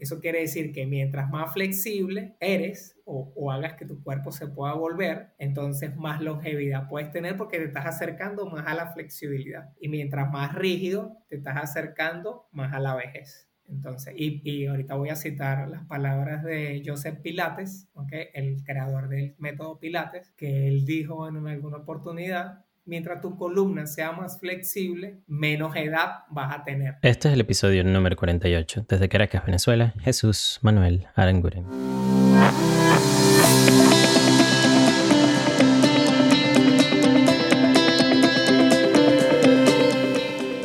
Eso quiere decir que mientras más flexible eres o, hagas que tu cuerpo se pueda volver, entonces más longevidad puedes tener porque te estás acercando más a la flexibilidad. Y mientras más rígido, te estás acercando más a la vejez. Entonces, y, y, ahorita voy a citar las palabras de Joseph Pilates, ¿okay? el creador del método Pilates, que él dijo en alguna oportunidad, mientras tu columna sea más flexible, menos edad vas a tener. Este es el episodio número 48. Desde Caracas, Venezuela, Jesús Manuel Aranguren.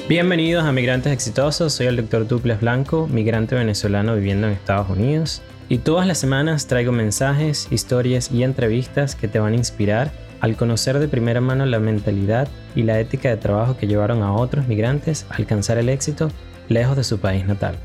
Bienvenidos a Migrantes Exitosos, soy el doctor Duples Blanco, migrante venezolano viviendo en Estados Unidos. Y todas las semanas traigo mensajes, historias y entrevistas que te van a inspirar al conocer de primera mano la mentalidad y la ética de trabajo que llevaron a otros migrantes a alcanzar el éxito lejos de su país natal.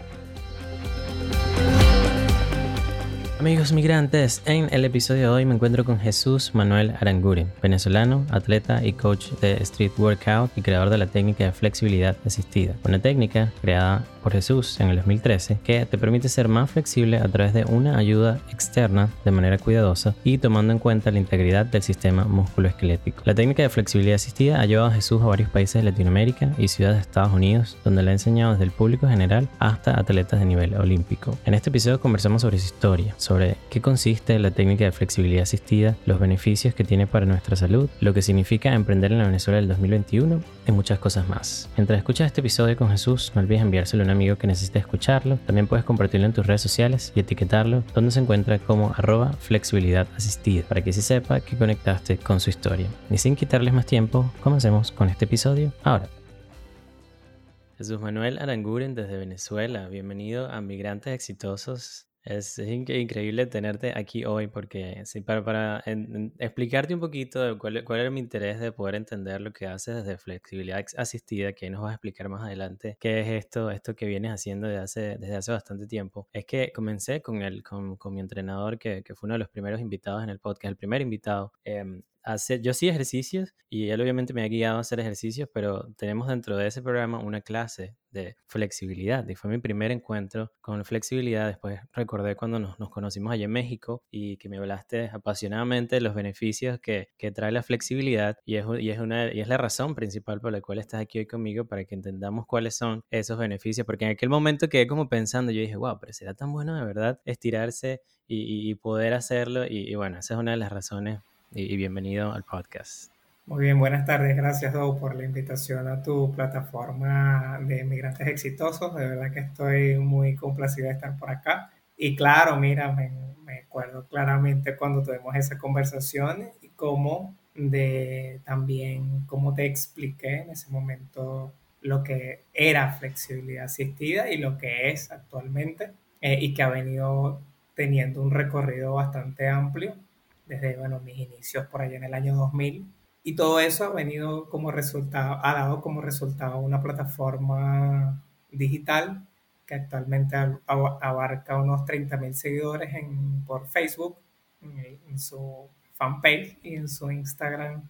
Amigos migrantes, en el episodio de hoy me encuentro con Jesús Manuel Aranguren, venezolano, atleta y coach de Street Workout y creador de la técnica de flexibilidad asistida, una técnica creada por Jesús en el 2013 que te permite ser más flexible a través de una ayuda externa de manera cuidadosa y tomando en cuenta la integridad del sistema musculoesquelético. La técnica de flexibilidad asistida ha llevado a Jesús a varios países de Latinoamérica y ciudades de Estados Unidos donde le ha enseñado desde el público general hasta atletas de nivel olímpico. En este episodio conversamos sobre su historia, sobre qué consiste la técnica de flexibilidad asistida, los beneficios que tiene para nuestra salud, lo que significa emprender en la Venezuela del 2021 y muchas cosas más. Mientras escuchas este episodio con Jesús, no olvides enviárselo amigo que necesite escucharlo. También puedes compartirlo en tus redes sociales y etiquetarlo, donde se encuentra como arroba flexibilidad asistida, para que se sepa que conectaste con su historia. Y sin quitarles más tiempo, comencemos con este episodio ahora. Jesús Manuel Aranguren desde Venezuela, bienvenido a Migrantes Exitosos es, increíble tenerte aquí hoy porque sí, para, para explicarte un poquito de cuál, cuál, era mi interés de poder entender lo que haces desde flexibilidad asistida, que nos vas a explicar más adelante qué es esto, esto que vienes haciendo desde hace, desde hace bastante tiempo. Es que comencé con, el, con, con mi entrenador, que, que, fue uno de los primeros invitados en el podcast, el primer invitado. Eh, hacer, yo sí ejercicios y él obviamente me ha guiado a hacer ejercicios, pero tenemos dentro de ese programa una clase de flexibilidad y fue mi primer encuentro con flexibilidad. Después recordé cuando nos, nos conocimos allá en México y que me hablaste apasionadamente de los beneficios que, que trae la flexibilidad y es, y, es una, y es la razón principal por la cual estás aquí hoy conmigo para que entendamos cuáles son esos beneficios, porque en aquel momento quedé como pensando, yo dije, wow, pero será tan bueno de verdad estirarse y, y poder hacerlo y, y bueno, esa es una de las razones y, bienvenido al podcast. Muy bien, buenas tardes. Gracias, Doug, por la invitación a tu plataforma de Migrantes Exitosos. De verdad que estoy muy complacido de estar por acá. Y claro, mira, me, me acuerdo claramente cuando tuvimos esa conversación y cómo de también, cómo te expliqué en ese momento lo que era flexibilidad asistida y lo que es actualmente eh, y que ha venido teniendo un recorrido bastante amplio desde bueno, mis inicios por allá en el año 2000. Y todo eso ha venido como resultado, ha dado como resultado una plataforma digital que actualmente abarca unos 30.000 seguidores en, por Facebook, en, su fanpage y en su Instagram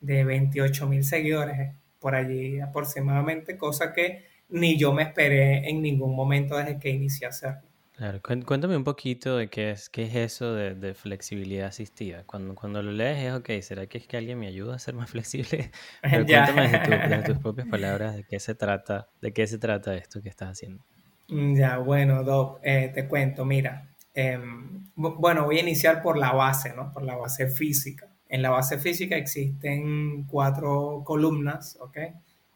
de 28.000 seguidores por allí aproximadamente, cosa que ni yo me esperé en ningún momento desde que inicié a hacerlo. Claro, cuéntame un poquito de qué es, qué es eso de, flexibilidad asistida. Cuando, cuando lo lees es, ok, ¿será que es que alguien me ayuda a ser más flexible? Pero cuéntame de, tus propias palabras de qué se trata, de qué se trata esto que estás haciendo. Mm, ya, bueno, Doc, eh, te cuento, mira, em, bueno, voy a iniciar por la base, ¿no? Por la base física. En la base física existen cuatro columnas, ¿ok?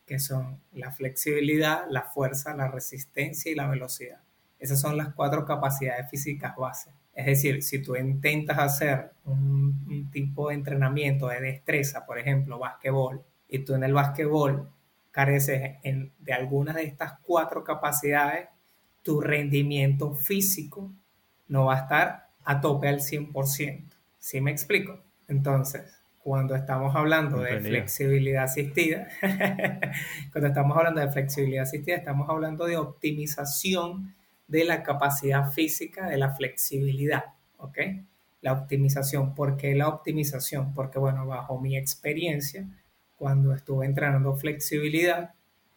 Que son la flexibilidad, la fuerza, la resistencia y la velocidad. Esas son las cuatro capacidades físicas base. Es decir, si tú intentas hacer un, tipo de entrenamiento de destreza, por ejemplo, básquetbol, y tú en el básquetbol careces de algunas de estas cuatro capacidades, tu rendimiento físico no va a estar a tope al 100%. ¿Sí me explico? Entonces, cuando estamos hablando de flexibilidad asistida, cuando estamos hablando de flexibilidad asistida, estamos hablando de optimización de la capacidad física, de la flexibilidad, ¿ok? La optimización. ¿Por qué la optimización? Porque, bueno, bajo mi experiencia, cuando estuve entrenando flexibilidad,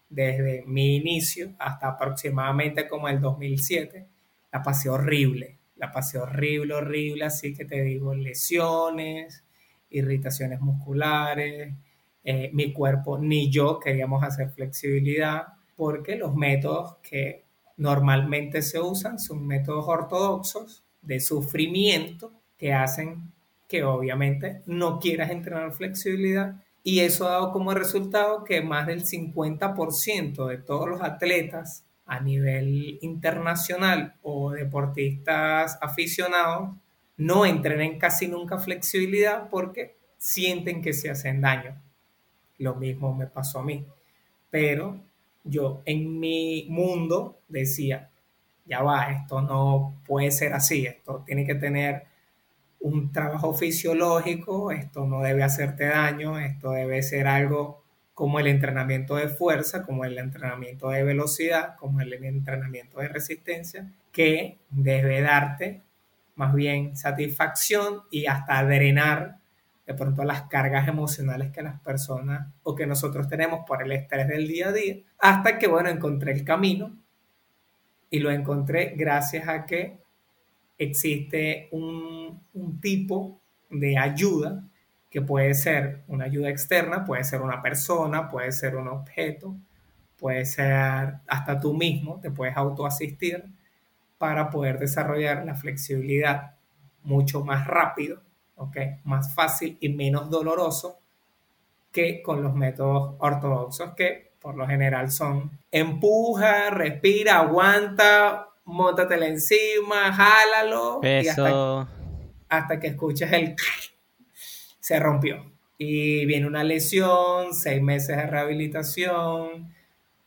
desde mi inicio hasta aproximadamente como el 2007, la pasé horrible, la pasé horrible, horrible, así que te digo, lesiones, irritaciones musculares, eh, mi cuerpo ni yo queríamos hacer flexibilidad porque los métodos que normalmente se usan son métodos ortodoxos de sufrimiento que hacen que obviamente no quieras entrenar flexibilidad y eso ha dado como resultado que más del 50% de todos los atletas a nivel internacional o deportistas aficionados no entrenen casi nunca flexibilidad porque sienten que se hacen daño. Lo mismo me pasó a mí. Pero yo en mi mundo decía, ya va, esto no puede ser así, esto tiene que tener un trabajo fisiológico, esto no debe hacerte daño, esto debe ser algo como el entrenamiento de fuerza, como el entrenamiento de velocidad, como el entrenamiento de resistencia, que debe darte más bien satisfacción y hasta drenar de pronto las cargas emocionales que las personas o que nosotros tenemos por el estrés del día a día, hasta que, bueno, encontré el camino y lo encontré gracias a que existe un, tipo de ayuda que puede ser una ayuda externa, puede ser una persona, puede ser un objeto, puede ser hasta tú mismo, te puedes autoasistir para poder desarrollar la flexibilidad mucho más rápido, ¿okay? más fácil y menos doloroso que con los métodos ortodoxos que por lo general son empuja, respira, aguanta, móntatela encima, jálalo. Eso. hasta, que escuches el... se rompió. Y viene una lesión, seis meses de rehabilitación,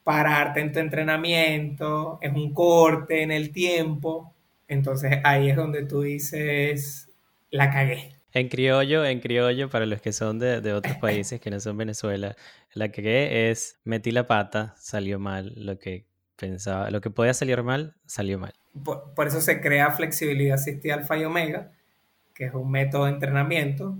pararte en tu entrenamiento, es un corte en el tiempo. Entonces ahí es donde tú dices, la cagué. En criollo, en criollo, para los que son de, de otros países que no son Venezuela, la cagué es metí la pata, salió mal, lo que pensaba, lo que podía salir mal, salió mal. Por, eso se crea flexibilidad asistida alfa y omega, que es un método de entrenamiento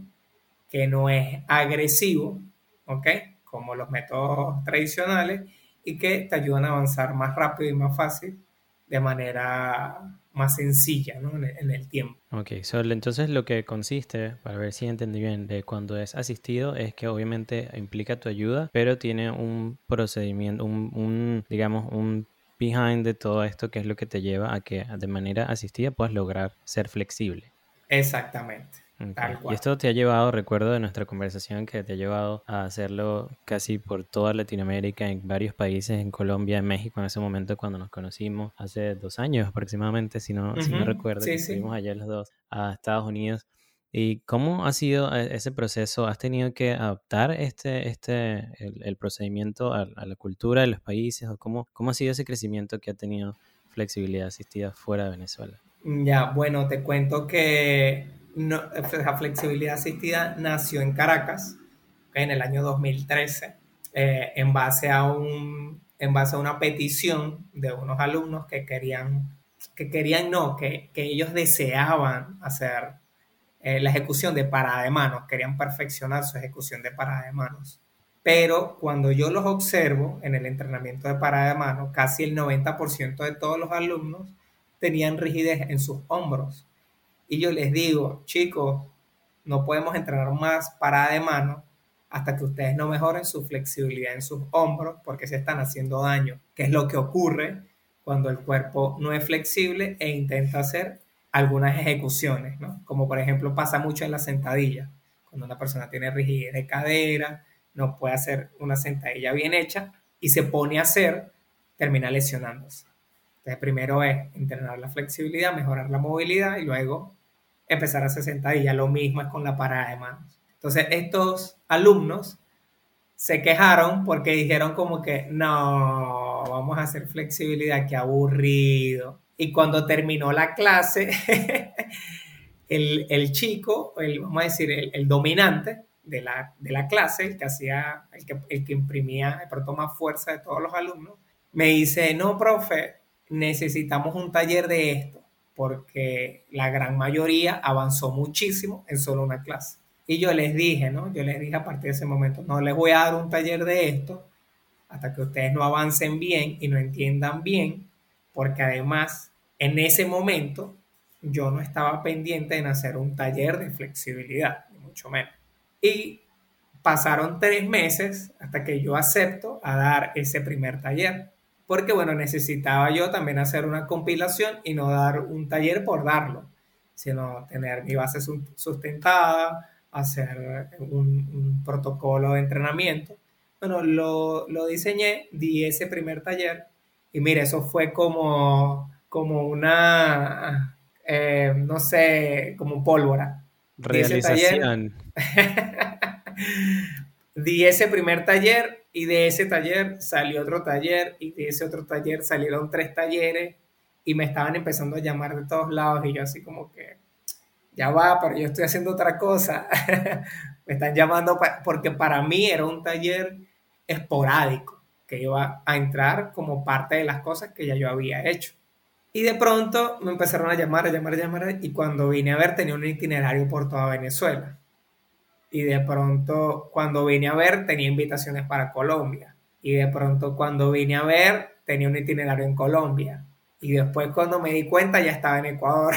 que no es agresivo, ¿ok? Como los métodos tradicionales y que te ayudan a avanzar más rápido y más fácil de manera más sencilla ¿no? en, el, tiempo. Ok, entonces lo que consiste, para ver si entendí bien, de cuando es asistido, es que obviamente implica tu ayuda, pero tiene un procedimiento, un, un digamos, un behind de todo esto que es lo que te lleva a que de manera asistida puedas lograr ser flexible. Exactamente. Y esto te ha llevado, recuerdo de nuestra conversación, que te ha llevado a hacerlo casi por toda Latinoamérica, en varios países, en Colombia, en México, en ese momento cuando nos conocimos, hace dos años aproximadamente, si no, si no recuerdo, sí, estuvimos allá los dos a Estados Unidos. ¿Y cómo ha sido e, ese proceso? ¿Has tenido que adaptar este, este, el, procedimiento a, la cultura de los países? ¿O cómo, cómo ha sido ese crecimiento que ha tenido flexibilidad asistida fuera de Venezuela? Ya, bueno, te cuento que la flexibilidad asistida nació en Caracas en el año 2013 eh, en, base a un, en base a una petición de unos alumnos que querían, que querían no, que, que ellos deseaban hacer eh, la ejecución de parada de manos, querían perfeccionar su ejecución de parada de manos. Pero cuando yo los observo en el entrenamiento de parada de manos, casi el 90% de todos los alumnos tenían rigidez en sus hombros. Y yo les digo, chicos, no podemos entrenar más parada de manos hasta que ustedes no mejoren su flexibilidad en sus hombros porque se están haciendo daño, que es lo que ocurre cuando el cuerpo no es flexible e intenta hacer algunas ejecuciones, ¿no? Como por ejemplo pasa mucho en la sentadilla, cuando una persona tiene rigidez de cadera, no puede hacer una sentadilla bien hecha y se pone a hacer, termina lesionándose. Entonces primero es entrenar la flexibilidad, mejorar la movilidad y luego empezar a hacer sentadilla. Lo mismo es con la parada de manos. Entonces estos alumnos se quejaron porque dijeron como que no, vamos a hacer flexibilidad, qué aburrido y cuando terminó la clase, el, chico, el, vamos a decir, el, dominante de la, de la, clase, el que hacía, el que, el que imprimía de pronto más fuerza de todos los alumnos, me dice, no, profe, necesitamos un taller de esto, porque la gran mayoría avanzó muchísimo en solo una clase. Y yo les dije, ¿no? Yo les dije a partir de ese momento, no les voy a dar un taller de esto hasta que ustedes no avancen bien y no entiendan bien, porque además en ese momento yo no estaba pendiente en hacer un taller de flexibilidad, ni mucho menos. Y pasaron tres meses hasta que yo acepto a dar ese primer taller. Porque bueno, necesitaba yo también hacer una compilación y no dar un taller por darlo, sino tener mi base sustentada, hacer un, protocolo de entrenamiento. Bueno, lo, lo, diseñé, di ese primer taller y mire, eso fue como, como una, eh, no sé, como pólvora. Realización. Di ese primer taller y de ese taller salió otro taller y de ese otro taller salieron tres talleres y me estaban empezando a llamar de todos lados y yo así como que, ya va, pero yo estoy haciendo otra cosa. me están llamando porque para mí era un taller esporádico que iba a entrar como parte de las cosas que ya yo había hecho. Y de pronto me empezaron a llamar, a llamar, a llamar, y cuando vine a ver tenía un itinerario por toda Venezuela. Y de pronto cuando vine a ver tenía invitaciones para Colombia. Y de pronto cuando vine a ver tenía un itinerario en Colombia. Y después cuando me di cuenta ya estaba en Ecuador.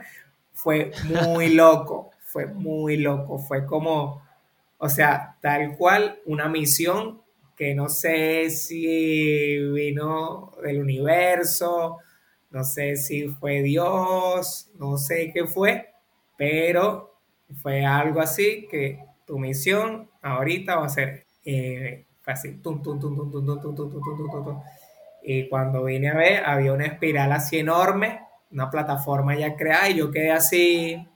fue muy loco, fue muy loco. Fue como, o sea, tal cual una misión que no sé si vino del universo, no sé si fue Dios, no sé qué fue, pero fue algo así que tu misión ahorita va a ser eh, así, y cuando vine a ver, había una espiral así enorme, una plataforma ya creada, y yo quedé así,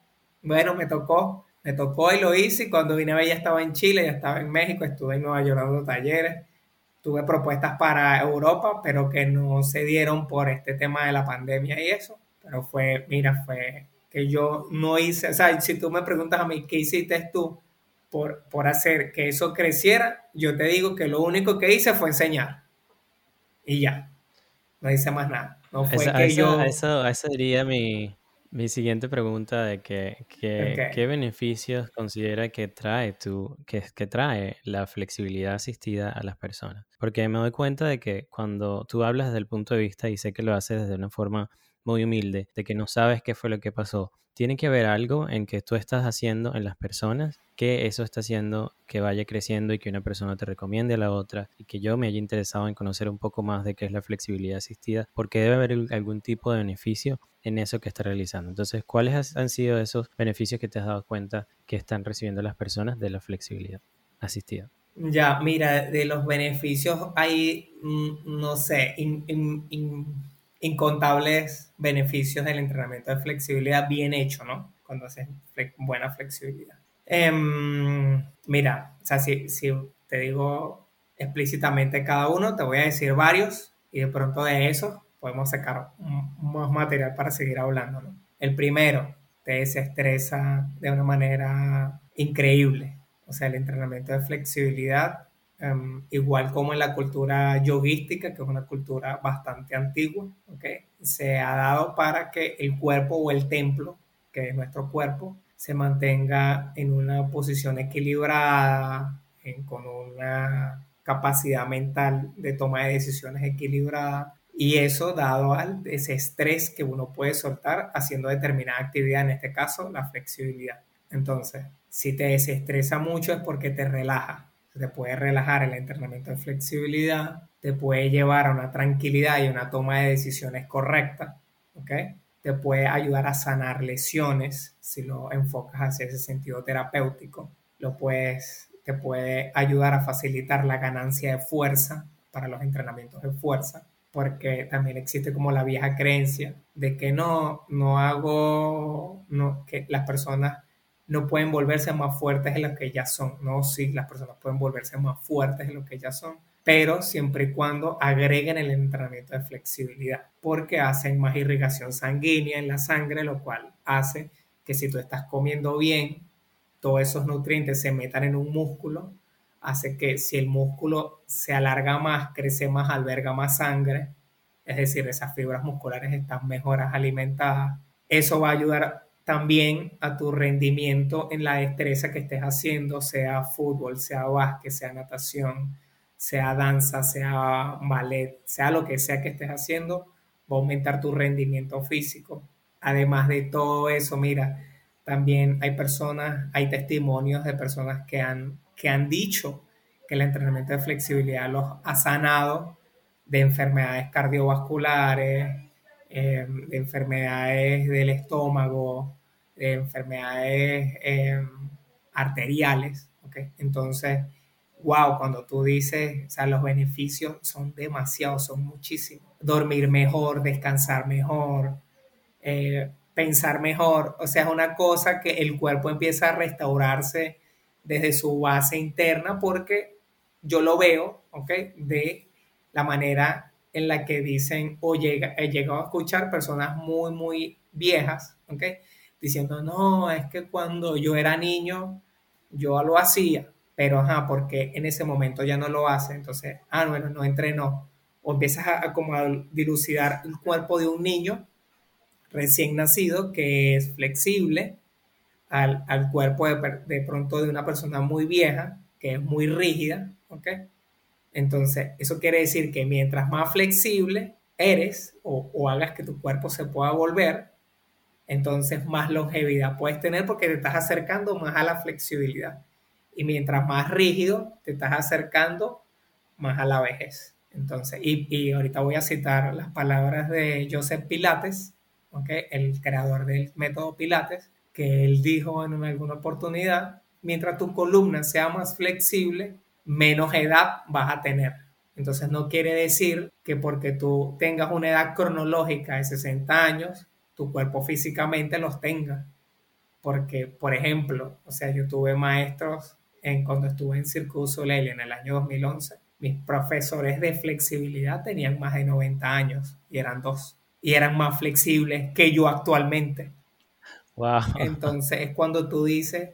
bueno, me tocó, me tocó y lo hice, y cuando vine a ver ya estaba en Chile, ya estaba en México, estuve en Nueva York dando talleres, tuve propuestas para Europa, pero que no se dieron por este tema de la pandemia y eso. Pero fue, mira, fue que yo no hice, o sea, si tú me preguntas a mí, ¿qué hiciste tú por, por hacer que eso creciera? Yo te digo que lo único que hice fue enseñar. Y ya, no hice más nada. No fue que yo... Eso, eso sería mi, mi siguiente pregunta de que, qué beneficios considera que trae tu, que, que trae la flexibilidad asistida a las personas. Porque me doy cuenta de que cuando tú hablas desde el punto de vista, y sé que lo haces desde una forma muy humilde, de que no sabes qué fue lo que pasó, tiene que haber algo en que tú estás haciendo en las personas que eso está haciendo que vaya creciendo y que una persona te recomiende a la otra y que yo me haya interesado en conocer un poco más de qué es la flexibilidad asistida, porque debe haber algún tipo de beneficio en eso que está realizando. Entonces, ¿cuáles han sido esos beneficios que te has dado cuenta que están recibiendo las personas de la flexibilidad asistida? Ya, mira, de los beneficios hay, mm, no sé, incontables beneficios del entrenamiento de flexibilidad bien hecho, ¿no? Cuando haces buena flexibilidad. Em, mira, o sea, si, si te digo explícitamente cada uno, te voy a decir varios y de pronto de esos podemos sacar más material para seguir hablando, ¿no? El primero, te desestresa de una manera increíble. O sea, el entrenamiento de flexibilidad Em, igual como en la cultura yoguística, que es una cultura bastante antigua, ¿okay? se ha dado para que el cuerpo o el templo, que es nuestro cuerpo, se mantenga en una posición equilibrada, con una capacidad mental de toma de decisiones equilibrada. Y eso dado al ese estrés que uno puede soltar haciendo determinada actividad, en este caso la flexibilidad. Entonces, si te desestresa mucho es porque te relaja te puede relajar el entrenamiento de flexibilidad, te puede llevar a una tranquilidad y una toma de decisiones correcta, ¿ok? Te puede ayudar a sanar lesiones si lo enfocas hacia ese sentido terapéutico. Lo puedes, te puede ayudar a facilitar la ganancia de fuerza para los entrenamientos de fuerza, porque también existe como la vieja creencia de que no, no hago, no, que las personas no pueden volverse más fuertes de lo que ya son. No, sí, las personas pueden volverse más fuertes de lo que ya son, pero siempre y cuando agreguen el entrenamiento de flexibilidad, porque hacen más irrigación sanguínea en la sangre, lo cual hace que si tú estás comiendo bien, todos esos nutrientes se metan en un músculo, hace que si el músculo se alarga más, crece más, alberga más sangre, es decir, esas fibras musculares están mejor alimentadas, eso va a ayudar también a tu rendimiento en la destreza que estés haciendo, sea fútbol, sea básquet, sea natación, sea danza, sea ballet, sea lo que sea que estés haciendo, va a aumentar tu rendimiento físico. Además de todo eso, mira, también hay personas, hay testimonios de personas que han, que han dicho que el entrenamiento de flexibilidad los ha sanado de enfermedades cardiovasculares, em, de enfermedades del estómago, de enfermedades em, arteriales. ¿okay? Entonces, wow, cuando tú dices, o sea, los beneficios son demasiados, son muchísimos. Dormir mejor, descansar mejor, eh, pensar mejor. O sea, es una cosa que el cuerpo empieza a restaurarse desde su base interna porque yo lo veo, ¿ok? De la manera en la que dicen o llega, he llegado a escuchar personas muy, muy viejas, ¿ok? Diciendo, no, es que cuando yo era niño, yo lo hacía, pero ajá, porque en ese momento ya no lo hace, entonces, ah, bueno, no entrenó. O empiezas a, como a dilucidar el cuerpo de un niño recién nacido que es flexible al, al cuerpo de, de, pronto de una persona muy vieja, que es muy rígida, ¿ok? Entonces, eso quiere decir que mientras más flexible eres o, o hagas que tu cuerpo se pueda volver, entonces más longevidad puedes tener porque te estás acercando más a la flexibilidad. Y mientras más rígido te estás acercando más a la vejez. Entonces, y, y ahorita voy a citar las palabras de Joseph Pilates, el creador del método Pilates, que él dijo en alguna oportunidad, mientras tu columna sea más flexible, menos edad vas a tener. Entonces no quiere decir que porque tú tengas una edad cronológica de 60 años, tu cuerpo físicamente los tenga. Porque, por ejemplo, o sea, yo tuve maestros en cuando estuve en Circuito Soleil en el año 2011, mis profesores de flexibilidad tenían más de 90 años y eran dos y eran más flexibles que yo actualmente. Wow. Entonces es cuando tú dices,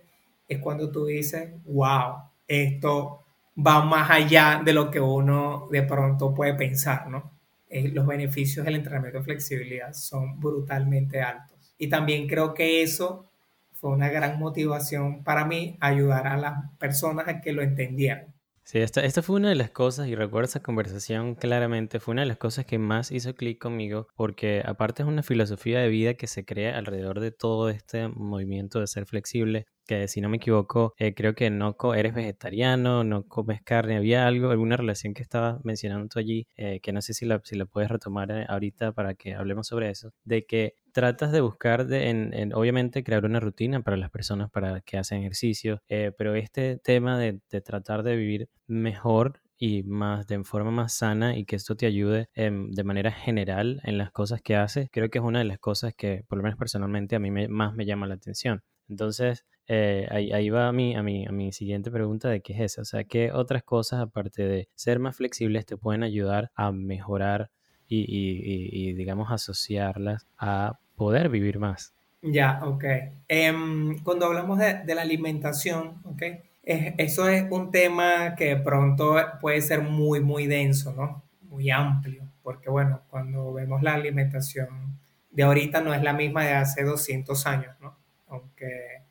es cuando tú dices, wow, esto va más allá de lo que uno de pronto puede pensar, ¿no? Eh, los beneficios del entrenamiento de flexibilidad son brutalmente altos. Y también creo que eso fue una gran motivación para mí, ayudar a las personas a que lo entendieran. Sí, esta, esta fue una de las cosas, y recuerdo esa conversación claramente, fue una de las cosas que más hizo clic conmigo, porque aparte es una filosofía de vida que se crea alrededor de todo este movimiento de ser flexible, que si no me equivoco, eh, creo que no eres vegetariano, no comes carne, había algo, alguna relación que estaba mencionando tú allí, eh, que no sé si la, si la puedes retomar eh, ahorita para que hablemos sobre eso, de que tratas de buscar, de, en, obviamente, crear una rutina para las personas para que hacen ejercicio, pero este tema de, de tratar de vivir mejor y más de forma más sana y que esto te ayude de manera general en las cosas que haces, creo que es una de las cosas que por lo menos personalmente a mí más me llama la atención. Entonces, eh, ahí, va a mi, a, mi, a mi siguiente pregunta de qué es eso. O sea, ¿qué otras cosas, aparte de ser más flexibles, te pueden ayudar a mejorar y, digamos, asociarlas a poder vivir más? Ya, ok. Em, cuando hablamos de, la alimentación, ok, eso es un tema que de pronto puede ser muy, muy denso, ¿no? Muy amplio, porque bueno, cuando vemos la alimentación de ahorita no es la misma de hace 200 años, ¿no? Aunque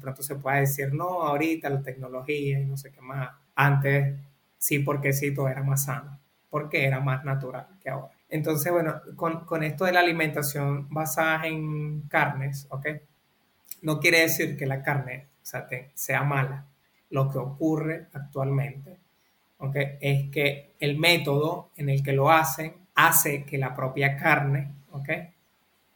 pronto se puede decir, no, ahorita la tecnología y no sé qué más. Antes sí, porque sí, todo era más sano, porque era más natural que ahora. Entonces, bueno, con, con esto de la alimentación basada en carnes, ¿ok? No quiere decir que la carne sea, sea mala. Lo que ocurre actualmente, ¿ok? Es que el método en el que lo hacen hace que la propia carne, ¿ok?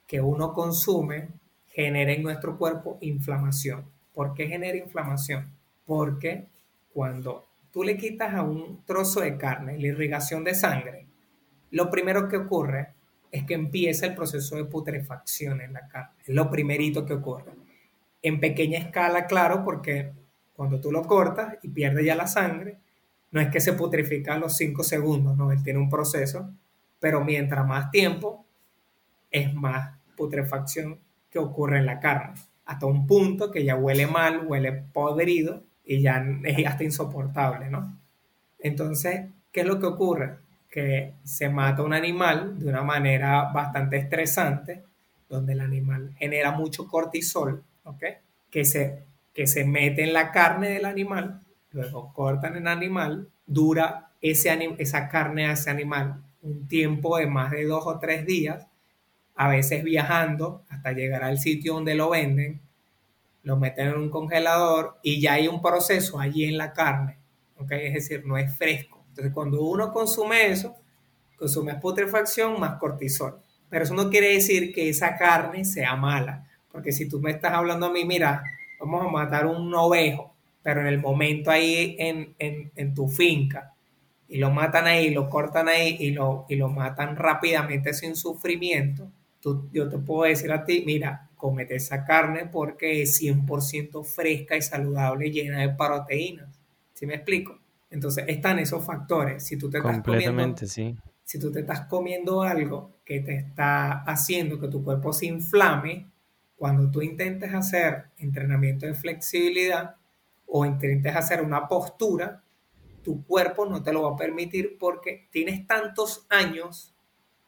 Que uno consume genera en nuestro cuerpo inflamación. ¿Por qué genera inflamación? Porque cuando tú le quitas a un trozo de carne la irrigación de sangre, lo primero que ocurre es que empieza el proceso de putrefacción en la carne. Es lo primerito que ocurre. En pequeña escala, claro, porque cuando tú lo cortas y pierde ya la sangre, no es que se putrifica a los 5 segundos, no, él tiene un proceso, pero mientras más tiempo, es más putrefacción ocurre en la carne, hasta un punto que ya huele mal, huele podrido y ya es hasta insoportable, ¿no? Entonces, ¿qué es lo que ocurre? Que se mata un animal de una manera bastante estresante, donde el animal genera mucho cortisol, ¿ok? Que se, que se mete en la carne del animal, luego cortan el animal, dura ese esa carne a ese animal un tiempo de más de dos o tres días, a veces viajando hasta llegar al sitio donde lo venden, lo meten en un congelador y ya hay un proceso allí en la carne, ¿ok? Es decir, no es fresco. Entonces, cuando uno consume eso, consume putrefacción más cortisol. Pero eso no quiere decir que esa carne sea mala, porque si tú me estás hablando a mí, mira, vamos a matar un ovejo, pero en el momento ahí en, en tu finca, y lo matan ahí, lo cortan ahí y lo, y lo matan rápidamente sin sufrimiento, tú, yo te puedo decir a ti, mira, comete esa carne porque es 100% fresca y saludable, llena de proteínas. ¿Sí me explico? Entonces están esos factores. Si tú te estás comiendo, sí. Si tú te estás comiendo algo que te está haciendo que tu cuerpo se inflame, cuando tú intentes hacer entrenamiento de flexibilidad o intentes hacer una postura, tu cuerpo no te lo va a permitir porque tienes tantos años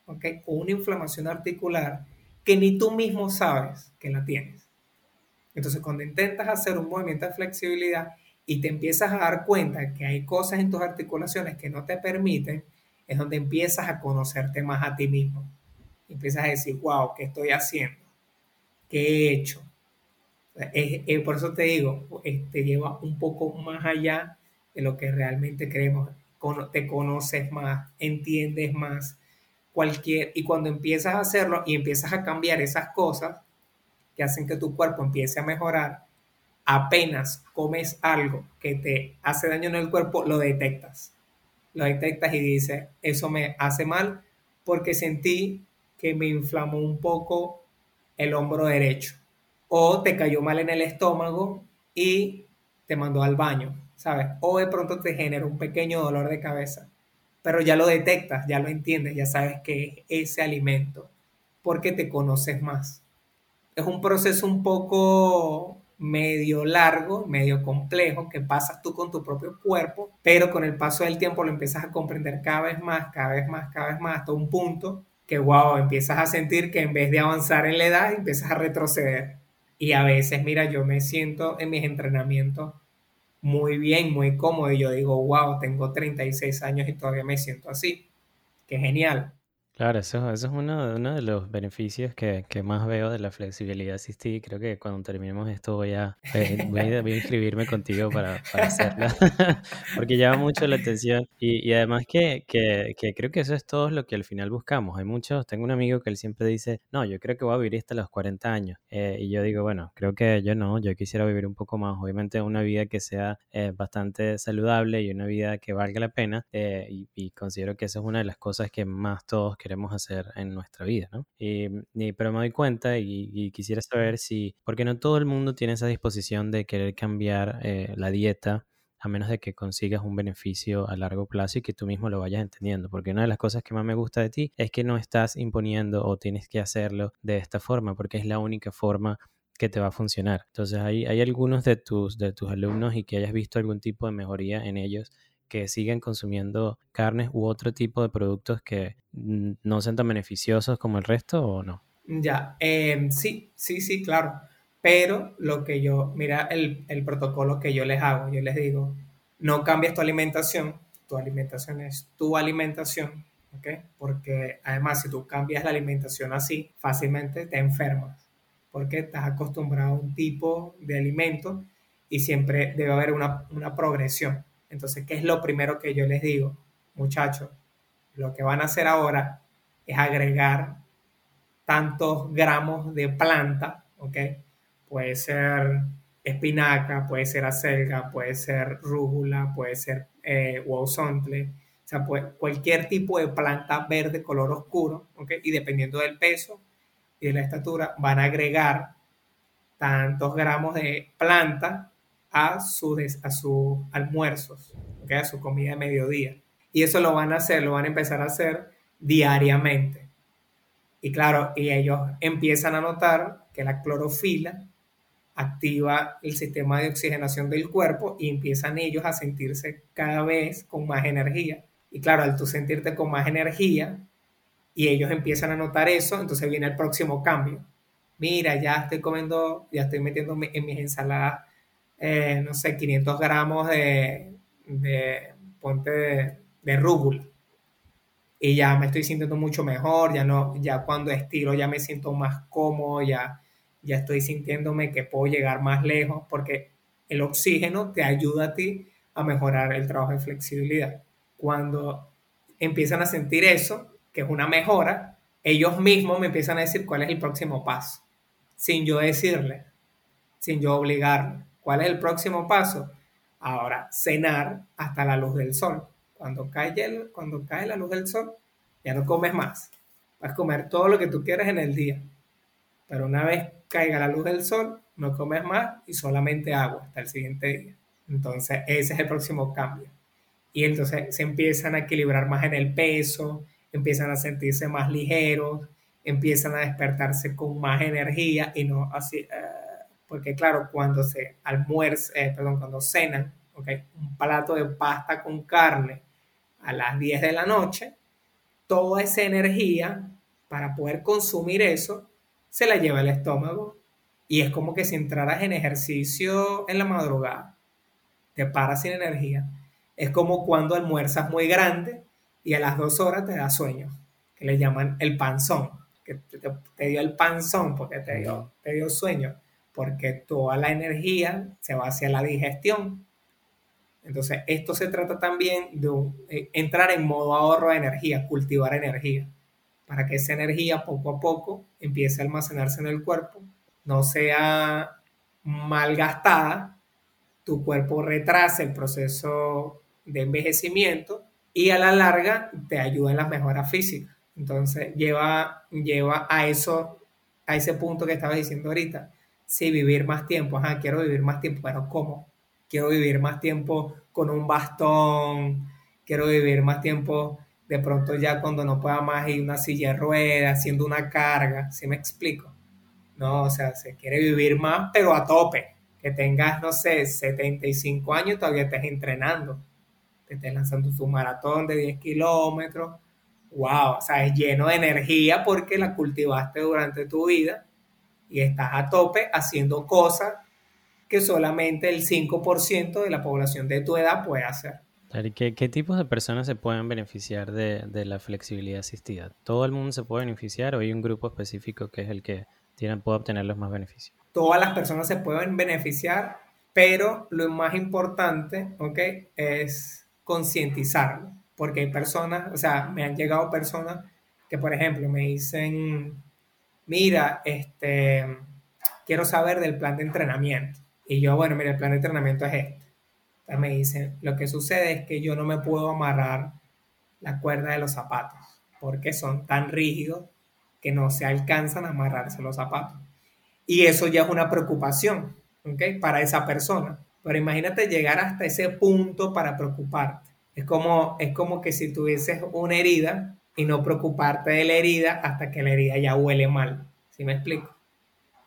con una inflamación articular que ni tú mismo sabes que la tienes. Entonces, cuando intentas hacer un movimiento de flexibilidad y te empiezas a dar cuenta que hay cosas en tus articulaciones que no te permiten, es donde empiezas a conocerte más a ti mismo. Empiezas a decir, wow, ¿qué estoy haciendo? ¿Qué he hecho? por eso te digo, te lleva un poco más allá de lo que realmente creemos. Te conoces más, entiendes más, cualquier, y cuando empiezas a hacerlo y empiezas a cambiar esas cosas que hacen que tu cuerpo empiece a mejorar, apenas comes algo que te hace daño en el cuerpo, lo detectas. Lo detectas y dices, eso me hace mal porque sentí que me inflamó un poco el hombro derecho. O te cayó mal en el estómago y te mandó al baño. ¿sabes? O de pronto te genera un pequeño dolor de cabeza, pero ya lo detectas, ya lo entiendes, ya sabes que es ese alimento, porque te conoces más. Es un proceso un poco medio largo, medio complejo, que pasas tú con tu propio cuerpo, pero con el paso del tiempo lo empiezas a comprender cada vez más, cada vez más, cada vez más, hasta un punto que, wow, empiezas a sentir que en vez de avanzar en la edad, empiezas a retroceder. Y a veces, mira, yo me siento en mis entrenamientos muy bien, muy cómodo. Y yo digo, wow, tengo 36 años y todavía me siento así. Qué genial. Claro, eso, eso es uno, uno de los beneficios que, que, más veo de la flexibilidad asistida. Creo que cuando terminemos esto voy a, eh, voy a, inscribirme contigo para, para hacerla, porque llama mucho la atención. Y, y además que, que, que, creo que eso es todo lo que al final buscamos. Hay muchos, tengo un amigo que él siempre dice, no, yo creo que voy a vivir hasta los 40 años. Eh, y yo digo, bueno, creo que yo no, yo quisiera vivir un poco más. Obviamente una vida que sea eh, bastante saludable y una vida que valga la pena. Y, y, considero que esa es una de las cosas que más todos queremos hacer en nuestra vida, ¿no? Y, pero me doy cuenta y, quisiera saber si, porque no todo el mundo tiene esa disposición de querer cambiar eh, la dieta a menos de que consigas un beneficio a largo plazo y que tú mismo lo vayas entendiendo. Porque una de las cosas que más me gusta de ti es que no estás imponiendo o tienes que hacerlo de esta forma, porque es la única forma que te va a funcionar. Entonces, hay, hay algunos de tus, de tus alumnos y que hayas visto algún tipo de mejoría en ellos que siguen consumiendo carnes u otro tipo de productos que no sean tan beneficiosos como el resto o no? Ya, em, sí, sí, sí, claro. Pero lo que yo, mira el, el, protocolo que yo les hago, yo les digo, no cambies tu alimentación, tu alimentación es tu alimentación, ¿ok? Porque además si tú cambias la alimentación así, fácilmente te enfermas, porque estás acostumbrado a un tipo de alimento y siempre debe haber una, una progresión. Entonces, ¿qué es lo primero que yo les digo? Muchachos, lo que van a hacer ahora es agregar tantos gramos de planta, ¿ok? Puede ser espinaca, puede ser acelga, puede ser rúgula, puede ser eh, o sea, cualquier tipo de planta verde color oscuro, ¿ok? Y dependiendo del peso y de la estatura, van a agregar tantos gramos de planta a, su sus almuerzos, a su comida de mediodía. Y eso lo van a hacer, lo van a empezar a hacer diariamente. Y claro, y ellos empiezan a notar que la clorofila activa el sistema de oxigenación del cuerpo y empiezan ellos a sentirse cada vez con más energía. Y claro, al tú sentirte con más energía y ellos empiezan a notar eso, entonces viene el próximo cambio. Mira, ya estoy comiendo, ya estoy metiendo en mis ensaladas eh, no sé, 500 gramos de, de ponte de, rúgula. y ya me estoy sintiendo mucho mejor, ya no, ya cuando estiro ya me siento más cómodo, ya, ya estoy sintiéndome que puedo llegar más lejos, porque el oxígeno te ayuda a ti a mejorar el trabajo de flexibilidad. Cuando empiezan a sentir eso, que es una mejora, ellos mismos me empiezan a decir cuál es el próximo paso, sin yo decirle, sin yo obligarle. ¿Cuál es el próximo paso? Ahora, cenar hasta la luz del sol. Cuando cae, el, cuando cae la luz del sol, ya no comes más. Vas a comer todo lo que tú quieras en el día. Pero una vez caiga la luz del sol, no comes más y solamente agua hasta el siguiente día. Entonces, ese es el próximo cambio. Y entonces se empiezan a equilibrar más en el peso, empiezan a sentirse más ligeros, empiezan a despertarse con más energía y no así, eh, porque claro, cuando se almuerza, eh, perdón, cuando cenan, okay, un plato de pasta con carne a las 10 de la noche, toda esa energía para poder consumir eso se la lleva el estómago y es como que si entraras en ejercicio en la madrugada, te paras sin energía. Es como cuando almuerzas muy grande y a las dos horas te da sueño, que le llaman el panzón, que te, dio el panzón porque te dio, te dio sueño, porque toda la energía se va hacia la digestión. Entonces, esto se trata también de eh, entrar en modo ahorro de energía, cultivar energía, para que esa energía poco a poco empiece a almacenarse en el cuerpo, no sea malgastada, tu cuerpo retrase el proceso de envejecimiento y a la larga te ayuda en las mejoras físicas. Entonces lleva, lleva a eso, a ese punto que estaba diciendo ahorita. Sí, vivir más tiempo, ajá, quiero vivir más tiempo, pero ¿cómo? Quiero vivir más tiempo con un bastón, quiero vivir más tiempo de pronto ya cuando no pueda más ir una silla de ruedas, haciendo una carga, ¿sí me explico? No, o sea, se quiere vivir más, pero a tope. Que tengas, no sé, 75 años y todavía estés entrenando te estés lanzando tu maratón de 10 kilómetros, wow, o sea, es lleno de energía porque la cultivaste durante tu vida y estás a tope haciendo cosas que solamente el 5% de la población de tu edad puede hacer. ¿Qué, ¿Qué, tipos de personas se pueden beneficiar de, de, la flexibilidad asistida? ¿Todo el mundo se puede beneficiar o hay un grupo específico que es el que tiene, puede obtener los más beneficios? Todas las personas se pueden beneficiar, pero lo más importante, ¿ok? Es concientizarlo, porque hay personas, o sea, me han llegado personas que, por ejemplo, me dicen, mira, este, quiero saber del plan de entrenamiento. Y yo, bueno, mira, el plan de entrenamiento es este. Entonces me dicen, lo que sucede es que yo no me puedo amarrar la cuerda de los zapatos, porque son tan rígidos que no se alcanzan a amarrarse los zapatos. Y eso ya es una preocupación, ¿ok? Para esa persona. Pero imagínate llegar hasta ese punto para preocuparte. Es como, es como que si tuvieses una herida y no preocuparte de la herida hasta que la herida ya huele mal. ¿Sí me explico?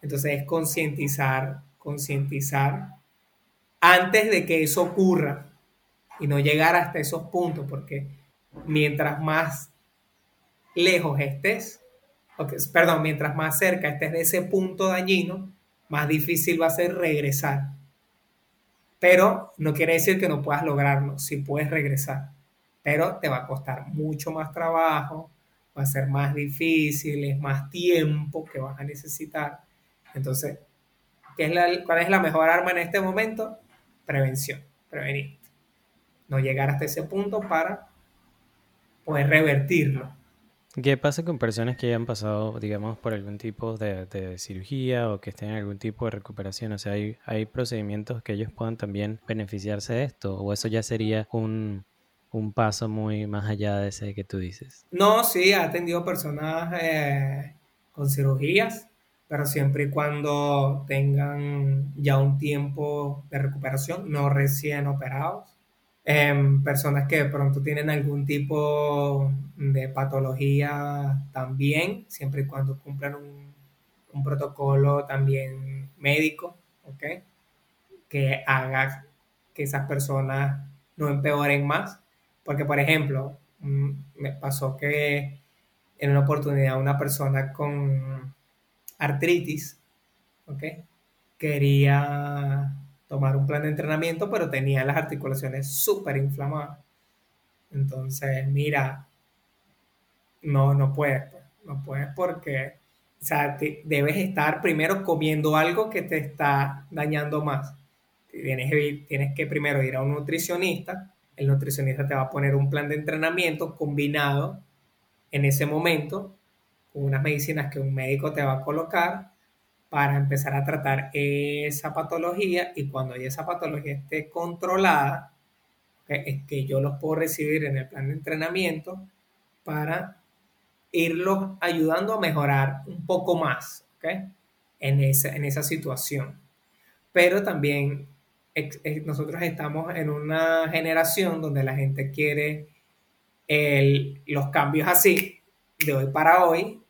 Entonces es concientizar, concientizar antes de que eso ocurra y no llegar hasta esos puntos, porque mientras más lejos estés, perdón, mientras más cerca estés de ese punto dañino, más difícil va a ser regresar pero no quiere decir que no puedas lograrlo, si puedes regresar, pero te va a costar mucho más trabajo, va a ser más difícil, es más tiempo que vas a necesitar. Entonces, ¿qué es la, ¿cuál es la mejor arma en este momento? Prevención, prevenir. No llegar hasta ese punto para poder revertirlo. ¿Qué pasa con personas que hayan pasado, digamos, por algún tipo de, cirugía o que estén en algún tipo de recuperación? O sea, ¿hay, ¿hay procedimientos que ellos puedan también beneficiarse de esto? ¿O eso ya sería un, paso muy más allá de ese que tú dices? No, sí, ha atendido personas eh, con cirugías, pero siempre y cuando tengan ya un tiempo de recuperación, no recién operados Em, personas que de pronto tienen algún tipo de patología también, siempre y cuando cumplan un, protocolo también médico, ¿ok? Que haga que esas personas no empeoren más. Porque, por ejemplo, mm, me pasó que en una oportunidad una persona con artritis, ¿ok? Quería tomar un plan de entrenamiento, pero tenía las articulaciones súper inflamadas. Entonces, mira, no, no puedes, pues. no puedes porque, o sea, debes estar primero comiendo algo que te está dañando más. Tienes, tienes que primero ir a un nutricionista, el nutricionista te va a poner un plan de entrenamiento combinado en ese momento con unas medicinas que un médico te va a colocar para empezar a tratar esa patología y cuando ya esa patología esté controlada, es que yo los puedo recibir en el plan de entrenamiento para irlos ayudando a mejorar un poco más en, esa, en esa situación. Pero también nosotros estamos en una generación donde la gente quiere los cambios así, de hoy para hoy,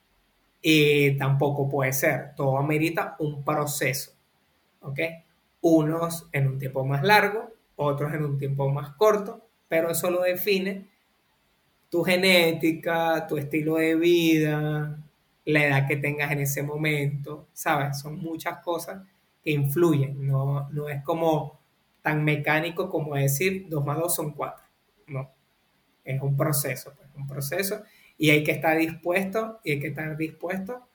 y tampoco puede ser. Todo amerita un proceso. ¿Ok? Unos en un tiempo más largo, otros en un tiempo más corto, pero eso lo define tu genética, tu estilo de vida, la edad que tengas en ese momento, ¿sabes? Son muchas cosas que influyen, no, no es como tan mecánico como decir 2 más 2 son 4, no, es un proceso, pues, un proceso y hay que estar dispuesto y hay que estar dispuesto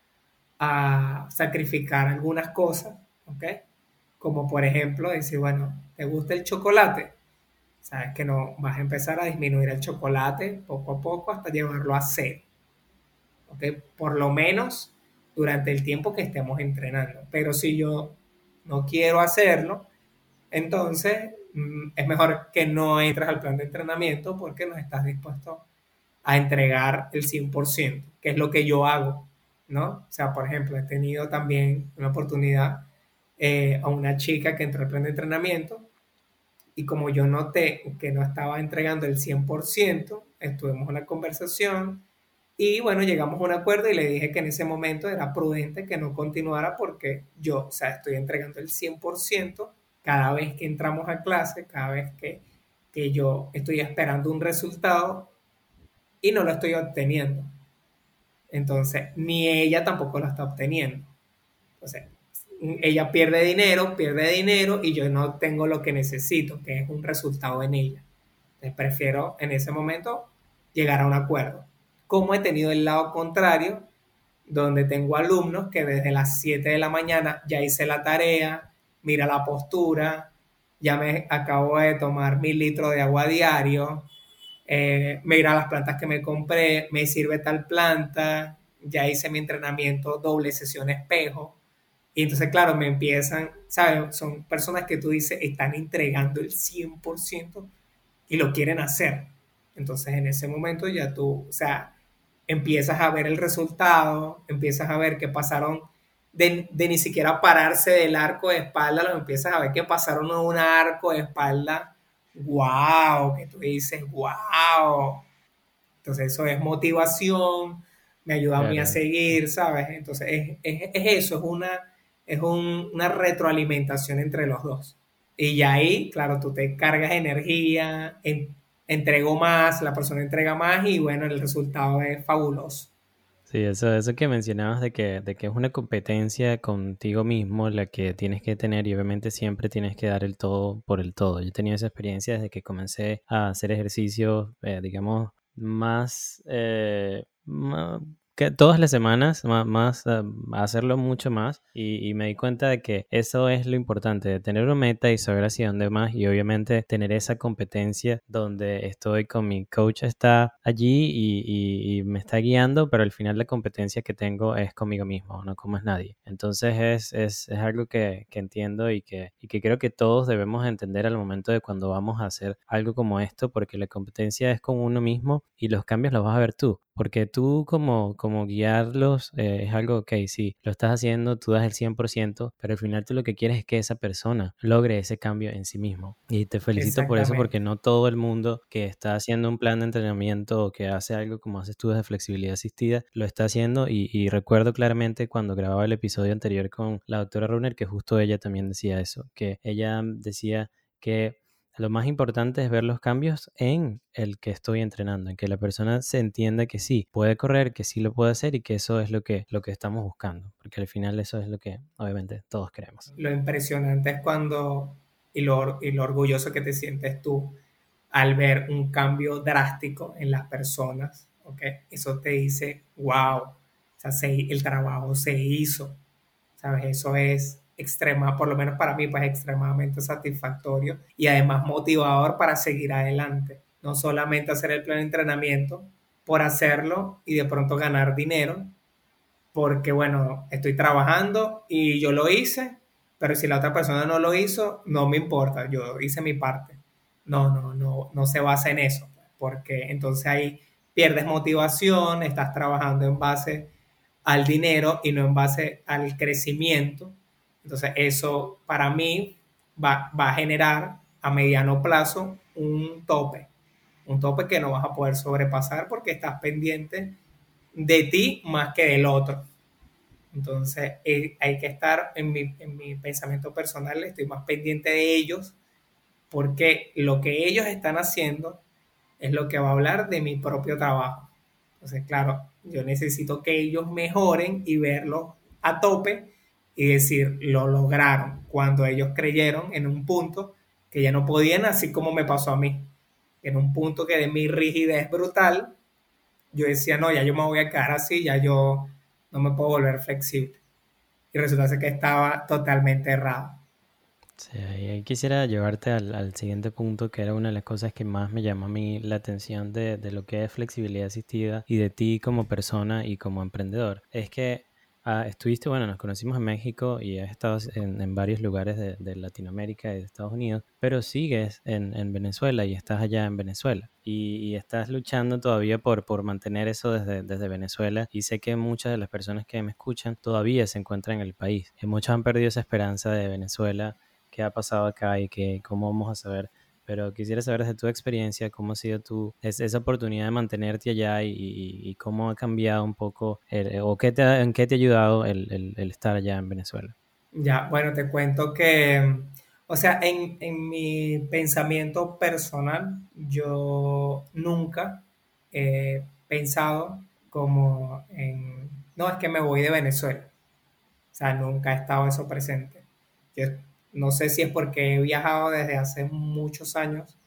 a sacrificar algunas cosas, ¿ok? Como por ejemplo decir, bueno, ¿te gusta el chocolate? Sabes que no, vas a empezar a disminuir el chocolate poco a poco hasta llevarlo a cero. ¿Ok? Por lo menos durante el tiempo que estemos entrenando. Pero si yo no quiero hacerlo, entonces mm, es mejor que no entres al plan de entrenamiento porque no estás dispuesto a entregar el 100%, que es lo que yo hago, ¿no? O sea, por ejemplo, he tenido también una oportunidad eh, a una chica que entró al plan de entrenamiento y como yo noté que no estaba entregando el 100%, estuvimos una conversación y bueno, llegamos a un acuerdo y le dije que en ese momento era prudente que no continuara porque yo, o sea, estoy entregando el 100% cada vez que entramos a clase, cada vez que, que yo estoy esperando un resultado y no lo estoy obteniendo. Entonces, ni ella tampoco lo está obteniendo. Entonces, ella pierde dinero, pierde dinero y yo no tengo lo que necesito, que es un resultado en ella. Entonces prefiero en ese momento llegar a un acuerdo. Como he tenido el lado contrario, donde tengo alumnos que desde las 7 de la mañana ya hice la tarea, mira la postura, ya me acabo de tomar mil litros de agua diario, eh, mira las plantas que me compré, me sirve tal planta, ya hice mi entrenamiento doble sesión espejo y entonces, claro, me empiezan, ¿sabes? Son personas que tú dices están entregando el 100% y lo quieren hacer. Entonces, en ese momento ya tú, o sea, empiezas a ver el resultado, empiezas a ver que pasaron de, ni siquiera pararse del arco de espalda, lo empiezas a ver que pasaron a un arco de espalda, wow, que tú dices, wow. Entonces, eso es motivación, me ayuda a mí a seguir, ¿sabes? Entonces, es, es eso, es una es una retroalimentación entre los dos. Y ya ahí, claro, tú te cargas energía, entrego más, la persona entrega más y bueno, el resultado es fabuloso. Sí, eso, eso que mencionabas de que, de que es una competencia contigo mismo la que tienes que tener y obviamente siempre tienes que dar el todo por el todo. Yo he tenido esa experiencia desde que comencé a hacer ejercicio, eh, digamos, más, eh, más que todas las semanas, más, más eh, hacerlo mucho más y, me di cuenta de que eso es lo importante, de tener una meta y saber hacia dónde más y obviamente tener esa competencia donde estoy con mi coach está allí y, me está guiando, pero al final la competencia que tengo es conmigo mismo, no como es nadie. Entonces es, es, es algo que, que, entiendo y que, y que creo que todos debemos entender al momento de cuando vamos a hacer algo como esto, porque la competencia es con uno mismo y los cambios los vas a ver tú. Porque tú como, como guiarlos eh, es algo, ok, sí, lo estás haciendo, tú das el 100%, pero al final tú lo que quieres es que esa persona logre ese cambio en sí mismo. Y te felicito por eso porque no todo el mundo que está haciendo un plan de entrenamiento o que hace algo como haces tú de flexibilidad asistida, lo está haciendo. Y, y recuerdo claramente cuando grababa el episodio anterior con la doctora Runner que justo ella también decía eso, que ella decía que lo más importante es ver los cambios en el que estoy entrenando, en que la persona se entienda que sí, puede correr, que sí lo puede hacer y que eso es lo que, lo que estamos buscando, porque al final eso es lo que obviamente todos queremos. Lo impresionante es cuando, y lo, y lo orgulloso que te sientes tú al ver un cambio drástico en las personas, ¿ok? Eso te dice, wow, o sea, el trabajo se hizo, ¿sabes? Eso es extrema, por lo menos para mí, pues extremadamente satisfactorio y además motivador para seguir adelante. No solamente hacer el plan de entrenamiento por hacerlo y de pronto ganar dinero, porque bueno, estoy trabajando y yo lo hice, pero si la otra persona no lo hizo, no me importa, yo hice mi parte. No, no, no, no se basa en eso, porque entonces ahí pierdes motivación, estás trabajando en base al dinero y no en base al crecimiento entonces, eso para mí va, a generar a mediano plazo un tope, un tope que no vas a poder sobrepasar porque estás pendiente de ti más que del otro. Entonces, eh, hay que estar en mi, en mi pensamiento personal, estoy más pendiente de ellos porque lo que ellos están haciendo es lo que va a hablar de mi propio trabajo. Entonces, claro, yo necesito que ellos mejoren y verlo a tope y decir, lo lograron cuando ellos creyeron en un punto que ya no podían, así como me pasó a mí. En un punto que de mi rigidez brutal, yo decía, no, ya yo me voy a quedar así, ya yo no me puedo volver flexible. Y resulta que estaba totalmente errado. Sí, ahí quisiera llevarte al, siguiente punto, que era una de las cosas que más me llamó a mí la atención de, de lo que es flexibilidad asistida y de ti como persona y como emprendedor. Es que Ah, estuviste, bueno, nos conocimos en México y has estado en, varios lugares de, Latinoamérica y de Estados Unidos, pero sigues en, Venezuela y estás allá en Venezuela. Y, estás luchando todavía por, por mantener eso desde, desde, Venezuela y sé que muchas de las personas que me escuchan todavía se encuentran en el país. Y muchos han perdido esa esperanza de Venezuela, qué ha pasado acá y que, cómo vamos a saber pero quisiera saber desde tu experiencia cómo ha sido tu, esa oportunidad de mantenerte allá y, cómo ha cambiado un poco o qué te, en qué te ha ayudado el, estar allá en Venezuela. Ya, bueno, te cuento que, o sea, en, en mi pensamiento personal, yo nunca he pensado como en, no, es que me voy de Venezuela. O sea, nunca ha estado eso presente. Yo no sé si es porque he viajado desde hace muchos años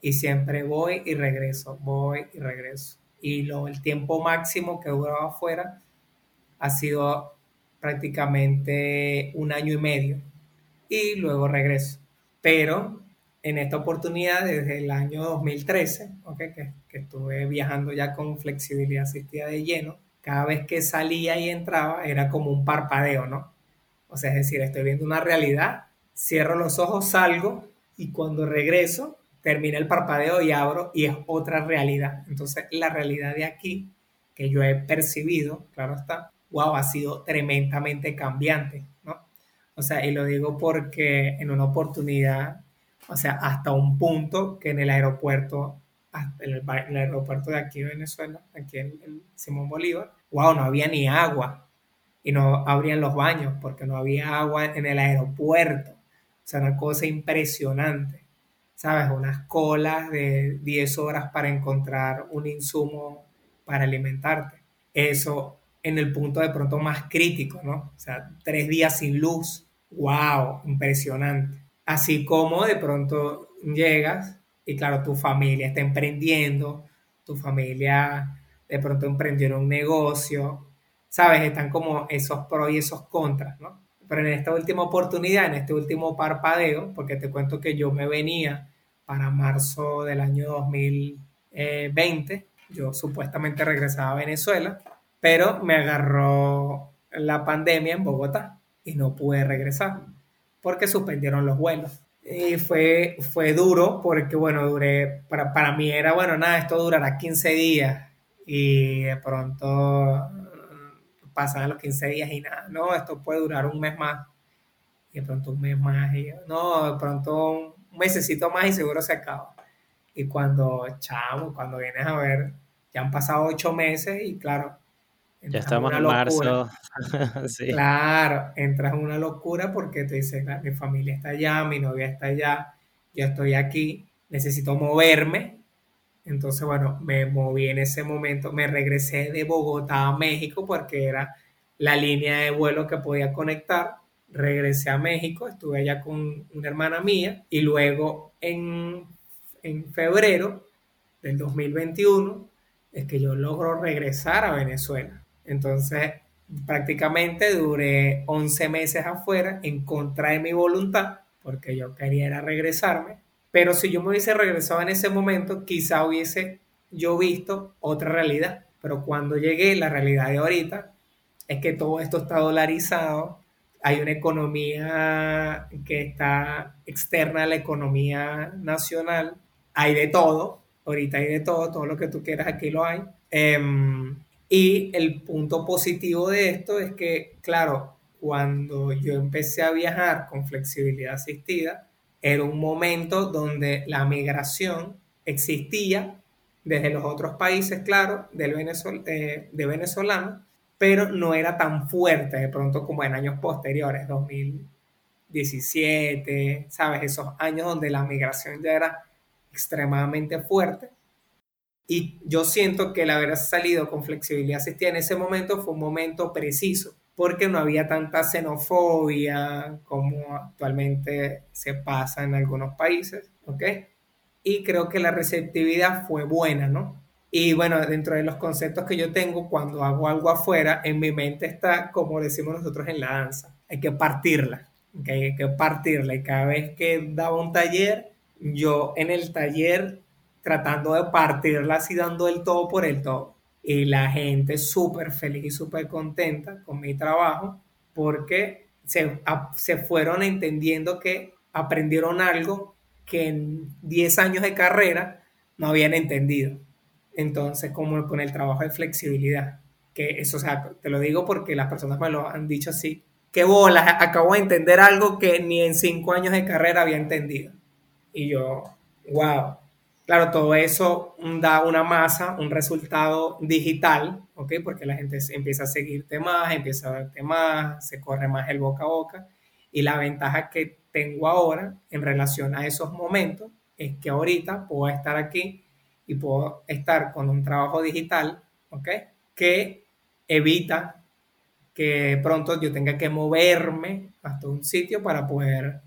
y siempre voy y regreso, voy y regreso. Y lo, el tiempo máximo que he durado afuera ha sido prácticamente un año y medio y luego regreso. Pero en esta oportunidad, desde el año 2013, que, que estuve viajando ya con flexibilidad asistida de lleno, cada vez que salía y entraba era como un parpadeo, ¿no? O sea, es decir, estoy viendo una realidad cierro los ojos, salgo y cuando regreso termina el parpadeo y abro y es otra realidad. Entonces la realidad de aquí que yo he percibido, claro está, wow, ha sido tremendamente cambiante, ¿no? O sea, y lo digo porque en una oportunidad, o sea, hasta un punto que en el aeropuerto, en el, aeropuerto de aquí de Venezuela, aquí en, en Simón Bolívar, wow, no había ni agua y no abrían los baños porque no había agua en el aeropuerto. Sea, una cosa impresionante, ¿sabes? Unas colas de 10 horas para encontrar un insumo para alimentarte. Eso en el punto de pronto más crítico, ¿no? O sea, tres días sin luz. ¡Wow! Impresionante. Así como de pronto llegas y claro, tu familia está emprendiendo, tu familia de pronto emprendió un negocio, ¿sabes? Están como esos pros y esos contras, ¿no? Pero en esta última oportunidad, en este último parpadeo, porque te cuento que yo me venía para marzo del año 2020, yo supuestamente regresaba a Venezuela, pero me agarró la pandemia en Bogotá y no pude regresar porque suspendieron los vuelos. Y fue, fue duro porque, bueno, duré, para, para mí era, bueno, nada, esto durará 15 días y de pronto pasan los 15 días y nada, no, esto puede durar un mes más, y de pronto un mes más, y no, de pronto un mesecito más y seguro se acaba. Y cuando, chamo, cuando vienes a ver, ya han pasado ocho meses y claro, ya estamos en marzo. Claro, entras en una locura porque te dices, mi familia está allá, mi novia está allá, yo estoy aquí, necesito moverme entonces, bueno, me moví en ese momento, me regresé de Bogotá a México porque era la línea de vuelo que podía conectar. Regresé a México, estuve allá con una hermana mía y luego en, febrero del 2021 es que yo logro regresar a Venezuela. Entonces, prácticamente duré 11 meses afuera en contra de mi voluntad, porque yo quería regresarme. Pero si yo me hubiese regresado en ese momento, quizá hubiese yo visto otra realidad. Pero cuando llegué, la realidad de ahorita es que todo esto está dolarizado, hay una economía que está externa a la economía nacional, hay de todo, ahorita hay de todo, todo lo que tú quieras aquí lo hay. Em, y el punto positivo de esto es que, claro, cuando yo empecé a viajar con flexibilidad asistida, era un momento donde la migración existía desde los otros países, claro, del de, de venezolanos, pero no era tan fuerte de pronto como en años posteriores, 2017, ¿sabes? Esos años donde la migración ya era extremadamente fuerte. Y yo siento que el haber salido con flexibilidad asistida en ese momento fue un momento preciso, porque no había tanta xenofobia como actualmente se pasa en algunos países, ¿ok? Y creo que la receptividad fue buena, ¿no? Y bueno, dentro de los conceptos que yo tengo, cuando hago algo afuera, en mi mente está, como decimos nosotros en la danza, hay que partirla, ¿okay? hay que partirla. Y cada vez que daba un taller, yo en el taller tratando de partirla así, dando el todo por el todo. Y la gente súper feliz y súper contenta con mi trabajo porque se, se fueron entendiendo que aprendieron algo que en 10 años de carrera no habían entendido. Entonces, como con el trabajo de flexibilidad, que eso, o sea, te lo digo porque las personas me lo han dicho así, qué bolas, acabo de entender algo que ni en 5 años de carrera había entendido. Y yo, wow. Claro, todo eso da una masa, un resultado digital, ¿ok? Porque la gente empieza a seguirte más, empieza a verte más, se corre más el boca a boca. Y la ventaja que tengo ahora en relación a esos momentos es que ahorita puedo estar aquí y puedo estar con un trabajo digital, ¿ok? Que evita que pronto yo tenga que moverme hasta un sitio para poder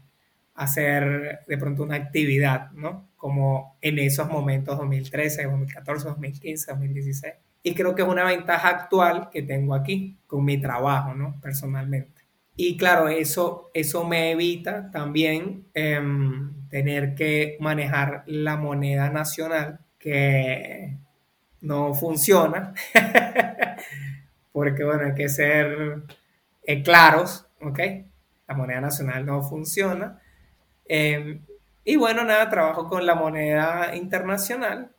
hacer de pronto una actividad, ¿no? Como en esos momentos 2013, 2014, 2015, 2016. Y creo que es una ventaja actual que tengo aquí con mi trabajo, ¿no? Personalmente. Y claro, eso, eso me evita también em, tener que manejar la moneda nacional que no funciona, porque bueno, hay que ser eh, claros, ¿ok? La moneda nacional no funciona. Em, y bueno, nada, trabajo con la moneda internacional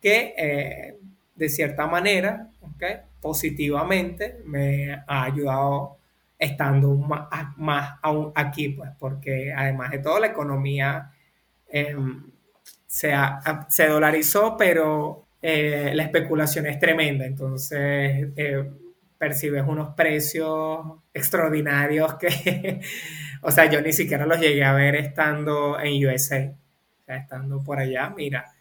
que eh, de cierta manera. Positivamente me ha ayudado estando más, aún aquí, pues, porque además de todo la economía em, se, se, dolarizó, pero eh, la especulación es tremenda, entonces eh, percibes unos precios extraordinarios que, o sea, yo ni siquiera los llegué a ver estando en USA, o sea, estando por allá, mira,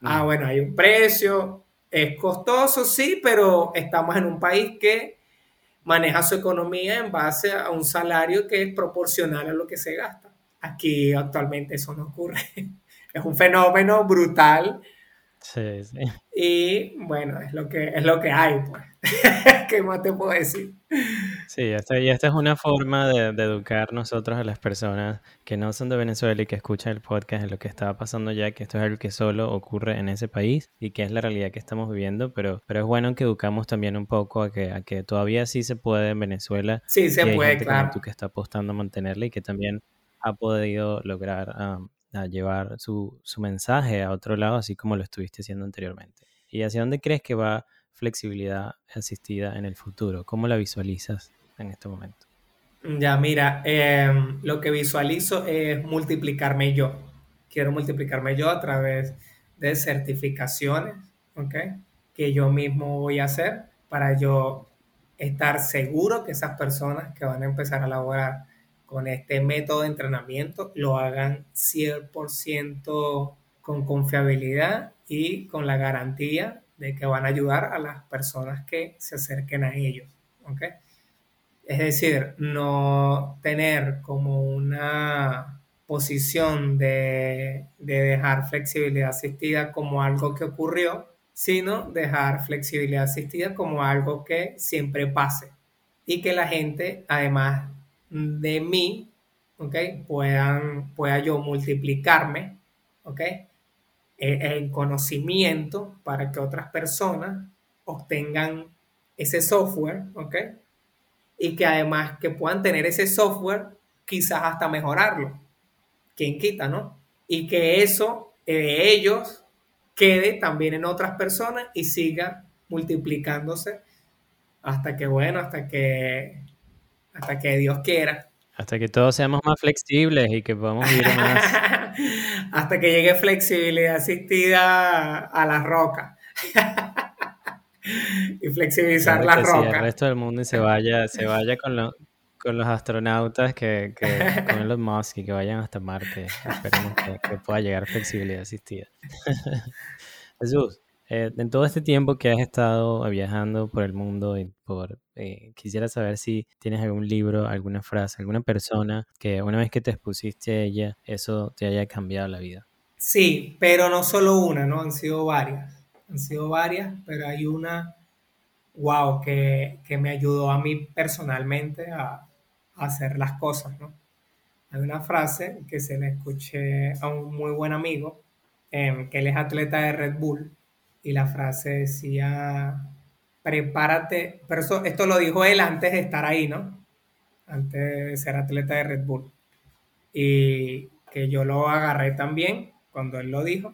ah, bueno, hay un precio, es costoso, sí, pero estamos en un país que maneja su economía en base a un salario que es proporcional a lo que se gasta. Aquí actualmente eso no ocurre. Es un fenómeno brutal. Sí, sí. Y bueno, es lo que, es lo que hay, pues. ¿Qué más te puedo decir? Sí, esta, y esta es una forma de, educar nosotros a las personas que no son de Venezuela y que escuchan el podcast de lo que estaba pasando ya, que esto es algo que solo ocurre en ese país y que es la realidad que estamos viviendo, pero, pero es bueno que educamos también un poco a que, a que todavía sí se puede en Venezuela. Sí, se puede, claro. tú que está apostando a mantenerla y que también ha podido lograr um, llevar su, su mensaje a otro lado, así como lo estuviste haciendo anteriormente. ¿Y hacia dónde crees que va flexibilidad asistida en el futuro? ¿Cómo la visualizas en este momento? Ya, mira, em, lo que visualizo es multiplicarme yo. Quiero multiplicarme yo a través de certificaciones, ¿ok? Que yo mismo voy a hacer para yo estar seguro que esas personas que van a empezar a laborar con este método de entrenamiento lo hagan 100% con confiabilidad y con la garantía de que van a ayudar a las personas que se acerquen a ellos. ¿okay? Es decir, no tener como una posición de, de, dejar flexibilidad asistida como algo que ocurrió, sino dejar flexibilidad asistida como algo que siempre pase y que la gente, además de mí, ¿ok? Puedan, pueda yo multiplicarme, ¿ok? En conocimiento para que otras personas obtengan ese software, ¿ok? Y que además que puedan tener ese software, quizás hasta mejorarlo. ¿Quién quita, no? Y que eso de ellos quede también en otras personas y siga multiplicándose hasta que, bueno, hasta que, hasta que Dios quiera. Hasta que todos seamos más flexibles y que podamos vivir más. hasta que llegue flexibilidad asistida a la roca. y flexibilizar la roca. el resto del mundo se vaya, se vaya con, con los astronautas que, que con Elon Musk y que vayan hasta Marte. Esperemos que, pueda llegar flexibilidad asistida. Jesús, eh, en todo este tiempo que has estado viajando por el mundo y por eh, quisiera saber si tienes algún libro, alguna frase, alguna persona que una vez que te expusiste a ella, eso te haya cambiado la vida. Sí, pero no solo una, ¿no? Han sido varias. Han sido varias, pero hay una, wow, que, que me ayudó a mí personalmente a, hacer las cosas, ¿no? Hay una frase que se le escuché a un muy buen amigo, em, que él es atleta de Red Bull, y la frase decía, prepárate, pero esto lo dijo él antes de estar ahí, ¿no? Antes de ser atleta de Red Bull. Y que yo lo agarré también cuando él lo dijo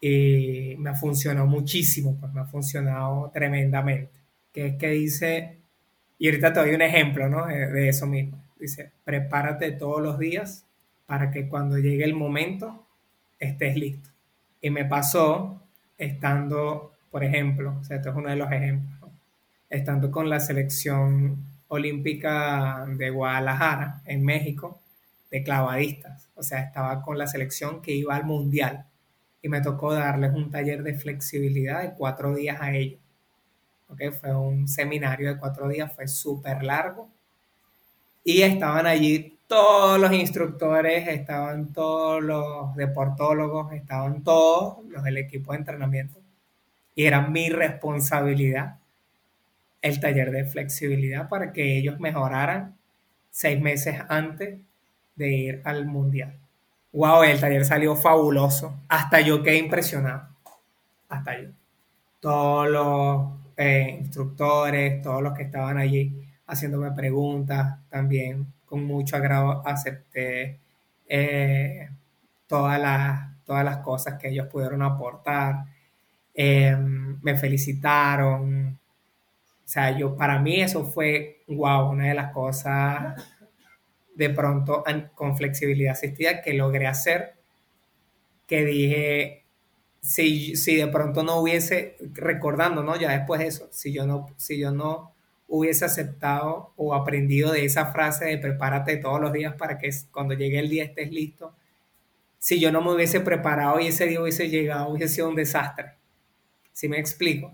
y me funcionó muchísimo, pues me ha funcionado tremendamente. Que es que dice, y ahorita te doy un ejemplo, ¿no? De, eso mismo. Dice, prepárate todos los días para que cuando llegue el momento estés listo. Y me pasó estando, por ejemplo, o sea, esto es uno de los ejemplos, estando con la selección olímpica de Guadalajara, en México, de clavadistas. O sea, estaba con la selección que iba al mundial y me tocó darles un taller de flexibilidad de cuatro días a ellos. Fue un seminario de cuatro días, fue súper largo. Y estaban allí todos los instructores, estaban todos los deportólogos, estaban todos los del equipo de entrenamiento. Y era mi responsabilidad el taller de flexibilidad para que ellos mejoraran seis meses antes de ir al mundial. Wow, el taller salió fabuloso. Hasta yo quedé impresionado. Hasta yo. Todos los eh, instructores, todos los que estaban allí haciéndome preguntas, también con mucho agrado acepté eh, todas, las, todas las cosas que ellos pudieron aportar. Eh, me felicitaron. O sea, yo, para mí eso fue, wow, una de las cosas de pronto con flexibilidad asistida que logré hacer, que dije, si, de pronto no hubiese, recordando, ¿no? Ya después de eso, si yo no, si yo no hubiese aceptado o aprendido de esa frase de prepárate todos los días para que cuando llegue el día estés listo, si yo no me hubiese preparado y ese día hubiese llegado, hubiese sido un desastre. ¿Sí me explico?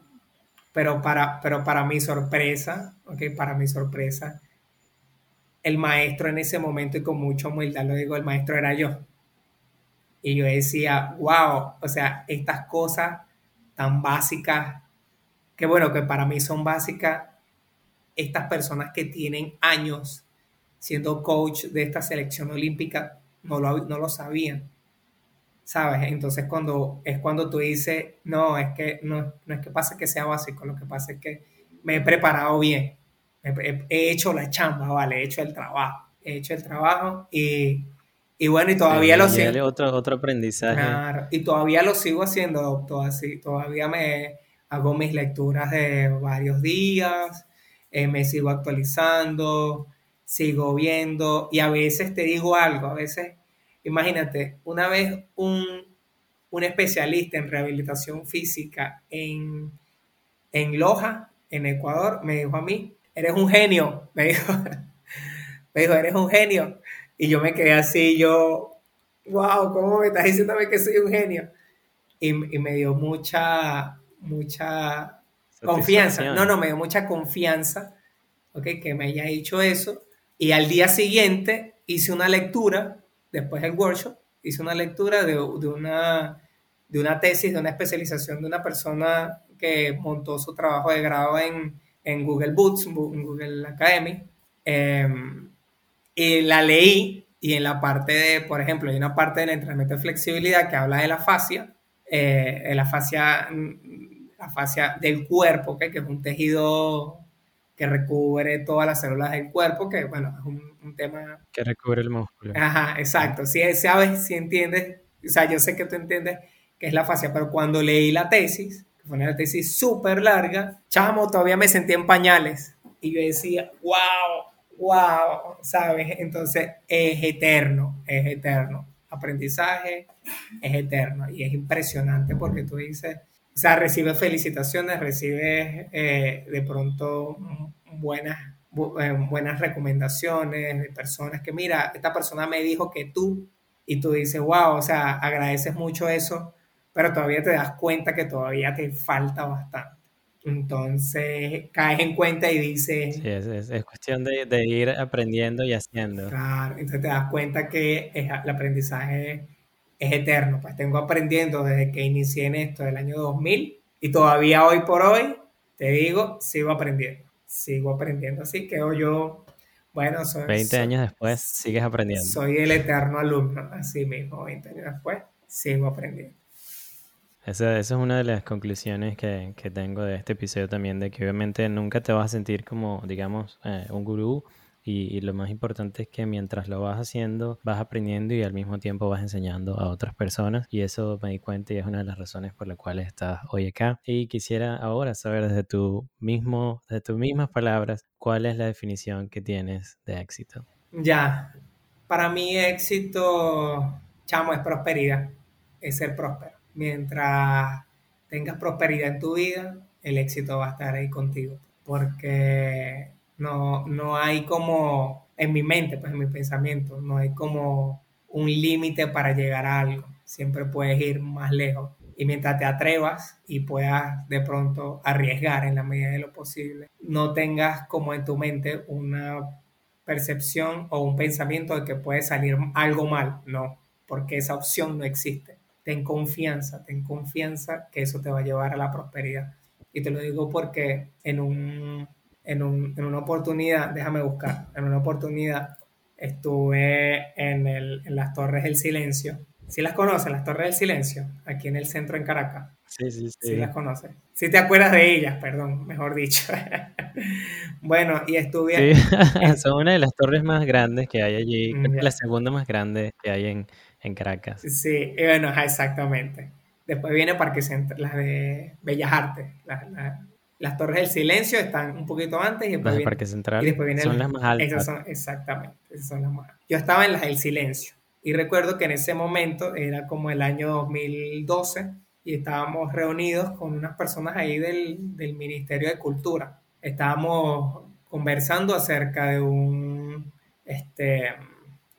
Pero para, pero para mi sorpresa, ok, para mi sorpresa, el maestro en ese momento y con mucha humildad lo digo, el maestro era yo. Y yo decía, wow, o sea, estas cosas tan básicas, que bueno, que para mí son básicas, estas personas que tienen años siendo coach de esta selección olímpica no lo, no lo sabían. ¿Sabes? Entonces cuando es cuando tú dices, no, es que no, no es que pase que sea básico, lo que pasa es que me he preparado bien, he, he hecho la chamba, vale, he hecho el trabajo, he hecho el trabajo y, y bueno, y todavía lo sigo. Otro, otro aprendizaje. Claro, y todavía lo sigo haciendo, doctor, así. Todavía me hago mis lecturas de varios días, eh, me sigo actualizando, sigo viendo, y a veces te digo algo, a veces, imagínate, una vez un, un especialista en rehabilitación física en, en Loja, en Ecuador, me dijo a mí, eres un genio, me dijo, me dijo, eres un genio y yo me quedé así, yo, wow, ¿cómo me estás diciendo que soy un genio? Y, me dio mucha, mucha confianza. No, no, me dio mucha confianza, ¿ok? Que me haya dicho eso. Y al día siguiente hice una lectura, después del workshop, hice una lectura de, de una de una tesis, de una especialización de una persona que montó su trabajo de grado en, en Google Books, en Google Academy. Em, y la leí y en la parte de, por ejemplo, hay una parte del entrenamiento de flexibilidad que habla de la fascia, eh, la fascia, la fascia del cuerpo, que es un tejido que recubre todas las células del cuerpo, que bueno, es un, tema... Que recubre el músculo. Ajá, exacto. Si sabes, si entiendes, o sea, yo sé que tú entiendes que es la fascia, pero cuando leí la tesis, que fue una tesis súper larga, chamo, todavía me sentí en pañales. Y yo decía, wow, wow, ¿sabes? Entonces es eterno, es eterno. Aprendizaje es eterno y es impresionante porque tú dices, o sea, recibes felicitaciones, recibes eh, de pronto buenas, eh, buenas recomendaciones de personas que, mira, esta persona me dijo que tú, y tú dices, wow, o sea, agradeces mucho eso, pero todavía te das cuenta que todavía te falta bastante. Entonces caes en cuenta y dices... Sí, es, cuestión de, ir aprendiendo y haciendo. Claro, entonces te das cuenta que el aprendizaje es eterno. Pues tengo aprendiendo desde que inicié en esto del año 2000 y todavía hoy por hoy, te digo, sigo aprendiendo. Sigo aprendiendo. Así que yo, bueno, soy... 20 años después sigues aprendiendo. Soy el eterno alumno, así mismo, 20 años después, sigo aprendiendo. Esa, es una de las conclusiones que, tengo de este episodio también, de que obviamente nunca te vas a sentir como, digamos, eh, un gurú y, lo más importante es que mientras lo vas haciendo, vas aprendiendo y al mismo tiempo vas enseñando a otras personas y eso me di cuenta y es una de las razones por las cuales estás hoy acá. Y quisiera ahora saber desde tu mismo, desde tus mismas palabras, cuál es la definición que tienes de éxito. Ya, para mí éxito, chamo, es prosperidad, es ser próspero mientras tengas prosperidad en tu vida, el éxito va a estar ahí contigo. Porque no, no hay como, en mi mente, pues en mi pensamiento, no hay como un límite para llegar a algo. Siempre puedes ir más lejos. Y mientras te atrevas y puedas de pronto arriesgar en la medida de lo posible, no tengas como en tu mente una percepción o un pensamiento de que puede salir algo mal. No, porque esa opción no existe ten confianza, ten confianza que eso te va a llevar a la prosperidad. Y te lo digo porque en, un, en, un, en una oportunidad, déjame buscar, en una oportunidad estuve en, el, en las Torres del Silencio. ¿Sí las conoces, las Torres del Silencio? Aquí en el centro en Caracas. Sí, sí, sí. Sí las conoces. Sí te acuerdas de ellas, perdón, mejor dicho. bueno, y estuve... Sí, son una de las torres más grandes que hay allí, mm, la segunda más grande que hay en, en Caracas. Sí, bueno, exactamente. Después viene Parque Central, las de Bellas Artes. Las, Torres del Silencio están un poquito antes y después las de Parque Central son las más altas. exactamente, esas son las más Yo estaba en las del Silencio y recuerdo que en ese momento era como el año 2012 y estábamos reunidos con unas personas ahí del, del Ministerio de Cultura. Estábamos conversando acerca de un, este,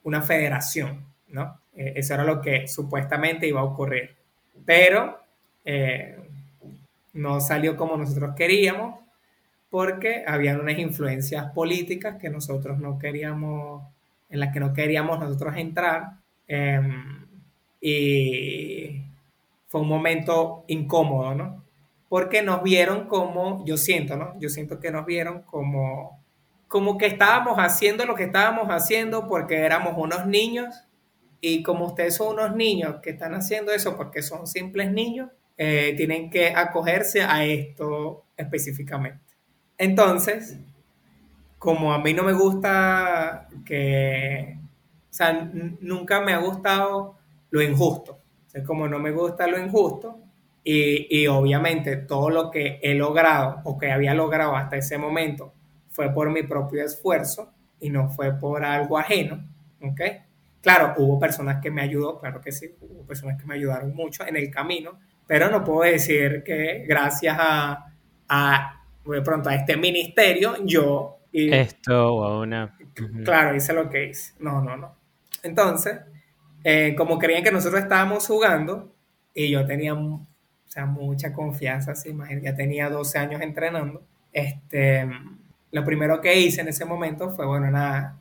una federación, ¿no? Eh, eso era lo que supuestamente iba a ocurrir. Pero eh, no salió como nosotros queríamos porque habían unas influencias políticas que nosotros no queríamos, en las que no queríamos nosotros entrar. Em, y fue un momento incómodo, ¿no? Porque nos vieron como, yo siento, ¿no? Yo siento que nos vieron como, como que estábamos haciendo lo que estábamos haciendo porque éramos unos niños y como ustedes son unos niños que están haciendo eso porque son simples niños, eh, tienen que acogerse a esto específicamente. Entonces, como a mí no me gusta que, o sea, nunca me ha gustado lo injusto. O sea, como no me gusta lo injusto, y, y, obviamente todo lo que he logrado o que había logrado hasta ese momento fue por mi propio esfuerzo y no fue por algo ajeno, ¿ok? Claro, hubo personas que me ayudó, claro que sí, hubo personas que me ayudaron mucho en el camino, pero no puedo decir que gracias a, a de pronto a este ministerio, yo... Y, Esto o a una... Claro, hice lo que hice. No, no, no. Entonces, eh, como creían que nosotros estábamos jugando, y yo tenía o sea, mucha confianza, ¿sí? ya tenía 12 años entrenando, este, lo primero que hice en ese momento fue, bueno, nada,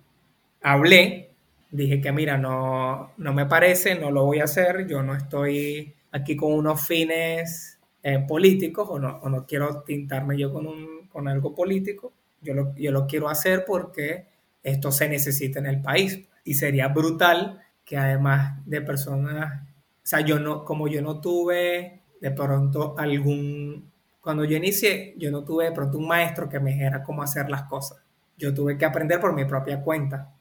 hablé dije que mira, no, no me parece, no lo voy a hacer, yo no estoy aquí con unos fines eh, políticos o no, o no quiero tintarme yo con, un, con algo político, yo lo, yo lo quiero hacer porque esto se necesita en el país y sería brutal que además de personas, o sea, yo no, como yo no tuve de pronto algún, cuando yo inicié, yo no tuve de pronto un maestro que me dijera cómo hacer las cosas. Yo tuve que aprender por mi propia cuenta.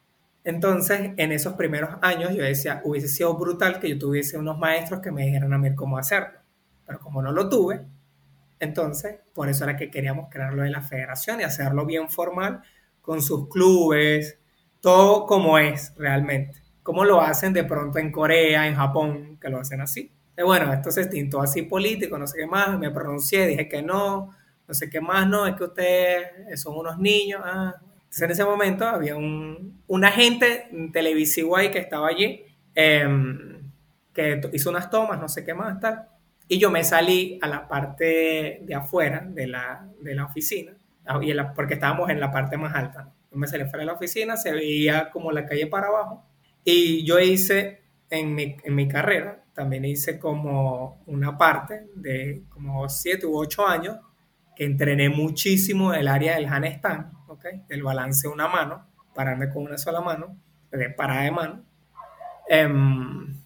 Entonces, en esos primeros años yo decía, hubiese sido brutal que yo tuviese unos maestros que me dijeran a mí cómo hacerlo. Pero como no lo tuve, entonces, por eso era que queríamos crearlo de la federación y hacerlo bien formal, con sus clubes, todo como es realmente. Como lo hacen de pronto en Corea, en Japón, que lo hacen así. Y bueno, esto se tintó así político, no sé qué más, me pronuncié, dije que no, no sé qué más, no, es que ustedes son unos niños. Ah. Entonces en ese momento había un, un agente televisivo ahí que estaba allí, em, que hizo unas tomas, no sé qué más, tal. Y yo me salí a la parte de afuera de la, de la oficina, ah, y porque estábamos en la parte más alta. Yo me salí fuera de la oficina, se veía como la calle para abajo. Y yo hice en mi, en mi carrera, también hice como una parte de como siete u ocho años que entrené muchísimo el área del handstand, ¿ok? Del balance una mano, pararme con una sola mano, de parada de mano. Em,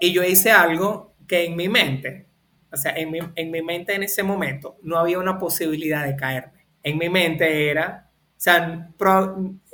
y yo hice algo que en mi mente, o sea, en mi, en mi mente en ese momento no había una posibilidad de caerme. En mi mente era, o sea,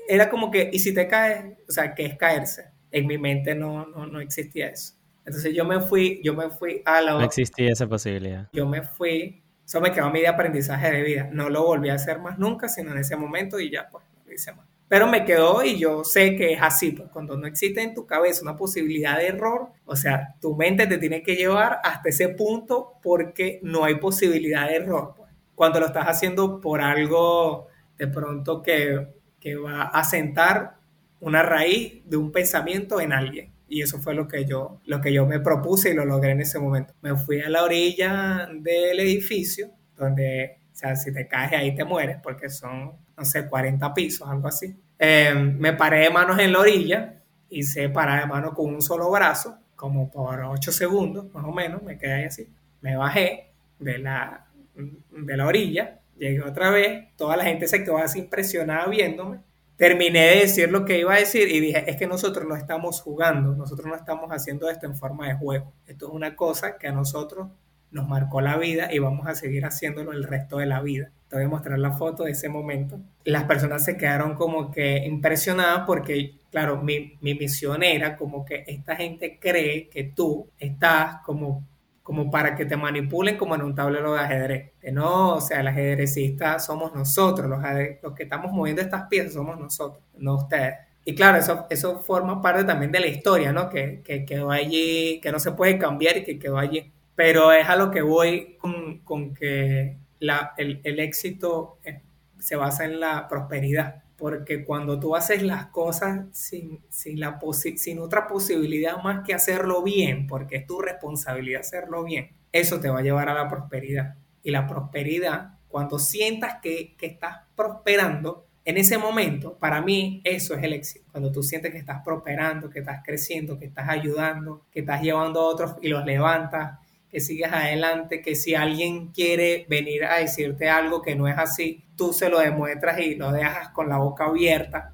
era como que, ¿y si te caes? O sea, ¿qué es caerse? En mi mente no, no, no existía eso. Entonces yo me fui, yo me fui a la... No existía esa posibilidad. Yo me fui, eso me quedó mi de aprendizaje de vida. No lo volví a hacer más nunca, sino en ese momento y ya pues lo hice más. Pero me quedó y yo sé que es así, pues cuando no existe en tu cabeza una posibilidad de error, o sea, tu mente te tiene que llevar hasta ese punto porque no hay posibilidad de error. Pues. Cuando lo estás haciendo por algo de pronto que, que va a sentar una raíz de un pensamiento en alguien. Y eso fue lo que yo, lo que yo me propuse y lo logré en ese momento. Me fui a la orilla del edificio, donde, o sea, si te caes ahí te mueres, porque son, no sé, 40 pisos, algo así. Em, me paré de manos en la orilla, hice parar de manos con un solo brazo, como por 8 segundos, más o menos, me quedé ahí así. Me bajé de la, de la orilla, llegué otra vez, toda la gente se quedó así impresionada viéndome terminé de decir lo que iba a decir y dije, es que nosotros no estamos jugando, nosotros no estamos haciendo esto en forma de juego. Esto es una cosa que a nosotros nos marcó la vida y vamos a seguir haciéndolo el resto de la vida. Te voy a mostrar la foto de ese momento. Las personas se quedaron como que impresionadas porque, claro, mi, mi misión era como que esta gente cree que tú estás como como para que te manipulen como en un tablero de ajedrez. Que no, o sea, el ajedrecista somos nosotros, los, los que estamos moviendo estas piezas somos nosotros, no ustedes. Y claro, eso, eso forma parte también de la historia, ¿no? Que, que quedó allí, que no se puede cambiar y que quedó allí. Pero es a lo que voy con, con que la, el, el éxito eh, se basa en la prosperidad porque cuando tú haces las cosas sin, sin, la sin otra posibilidad más que hacerlo bien, porque es tu responsabilidad hacerlo bien, eso te va a llevar a la prosperidad. Y la prosperidad, cuando sientas que, que estás prosperando, en ese momento, para mí, eso es el éxito. Cuando tú sientes que estás prosperando, que estás creciendo, que estás ayudando, que estás llevando a otros y los levantas, que sigues adelante, que si alguien quiere venir a decirte algo que no es así, tú se lo demuestras y lo dejas con la boca abierta,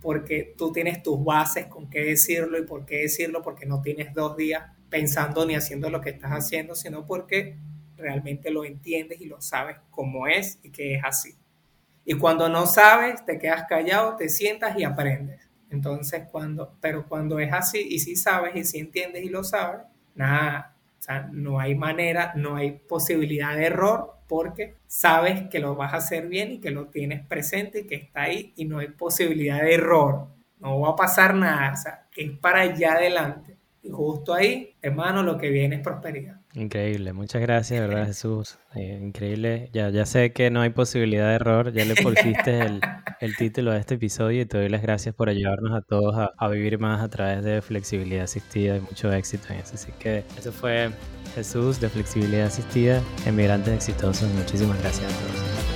porque tú tienes tus bases con qué decirlo y por qué decirlo, porque no tienes dos días pensando ni haciendo lo que estás haciendo, sino porque realmente lo entiendes y lo sabes cómo es y que es así. Y cuando no sabes, te quedas callado, te sientas y aprendes. Entonces, cuando, pero cuando es así y si sabes y si entiendes y lo sabes, nada, sea, no hay manera, no hay posibilidad de error porque sabes que lo vas a hacer bien y que lo tienes presente y que está ahí y no hay posibilidad de error. No va a pasar nada, o sea, es para allá adelante. Y justo ahí, hermano, lo que viene es prosperidad. Increíble, muchas gracias, ¿verdad, Jesús? Eh, increíble. Ya, ya sé que no hay posibilidad de error, ya le pusiste el, el, título a este episodio y te doy las gracias por ayudarnos a todos a, a, vivir más a través de flexibilidad asistida y mucho éxito en eso. Así que eso fue Jesús de Flexibilidad Asistida, Emigrantes Exitosos. Muchísimas gracias a todos.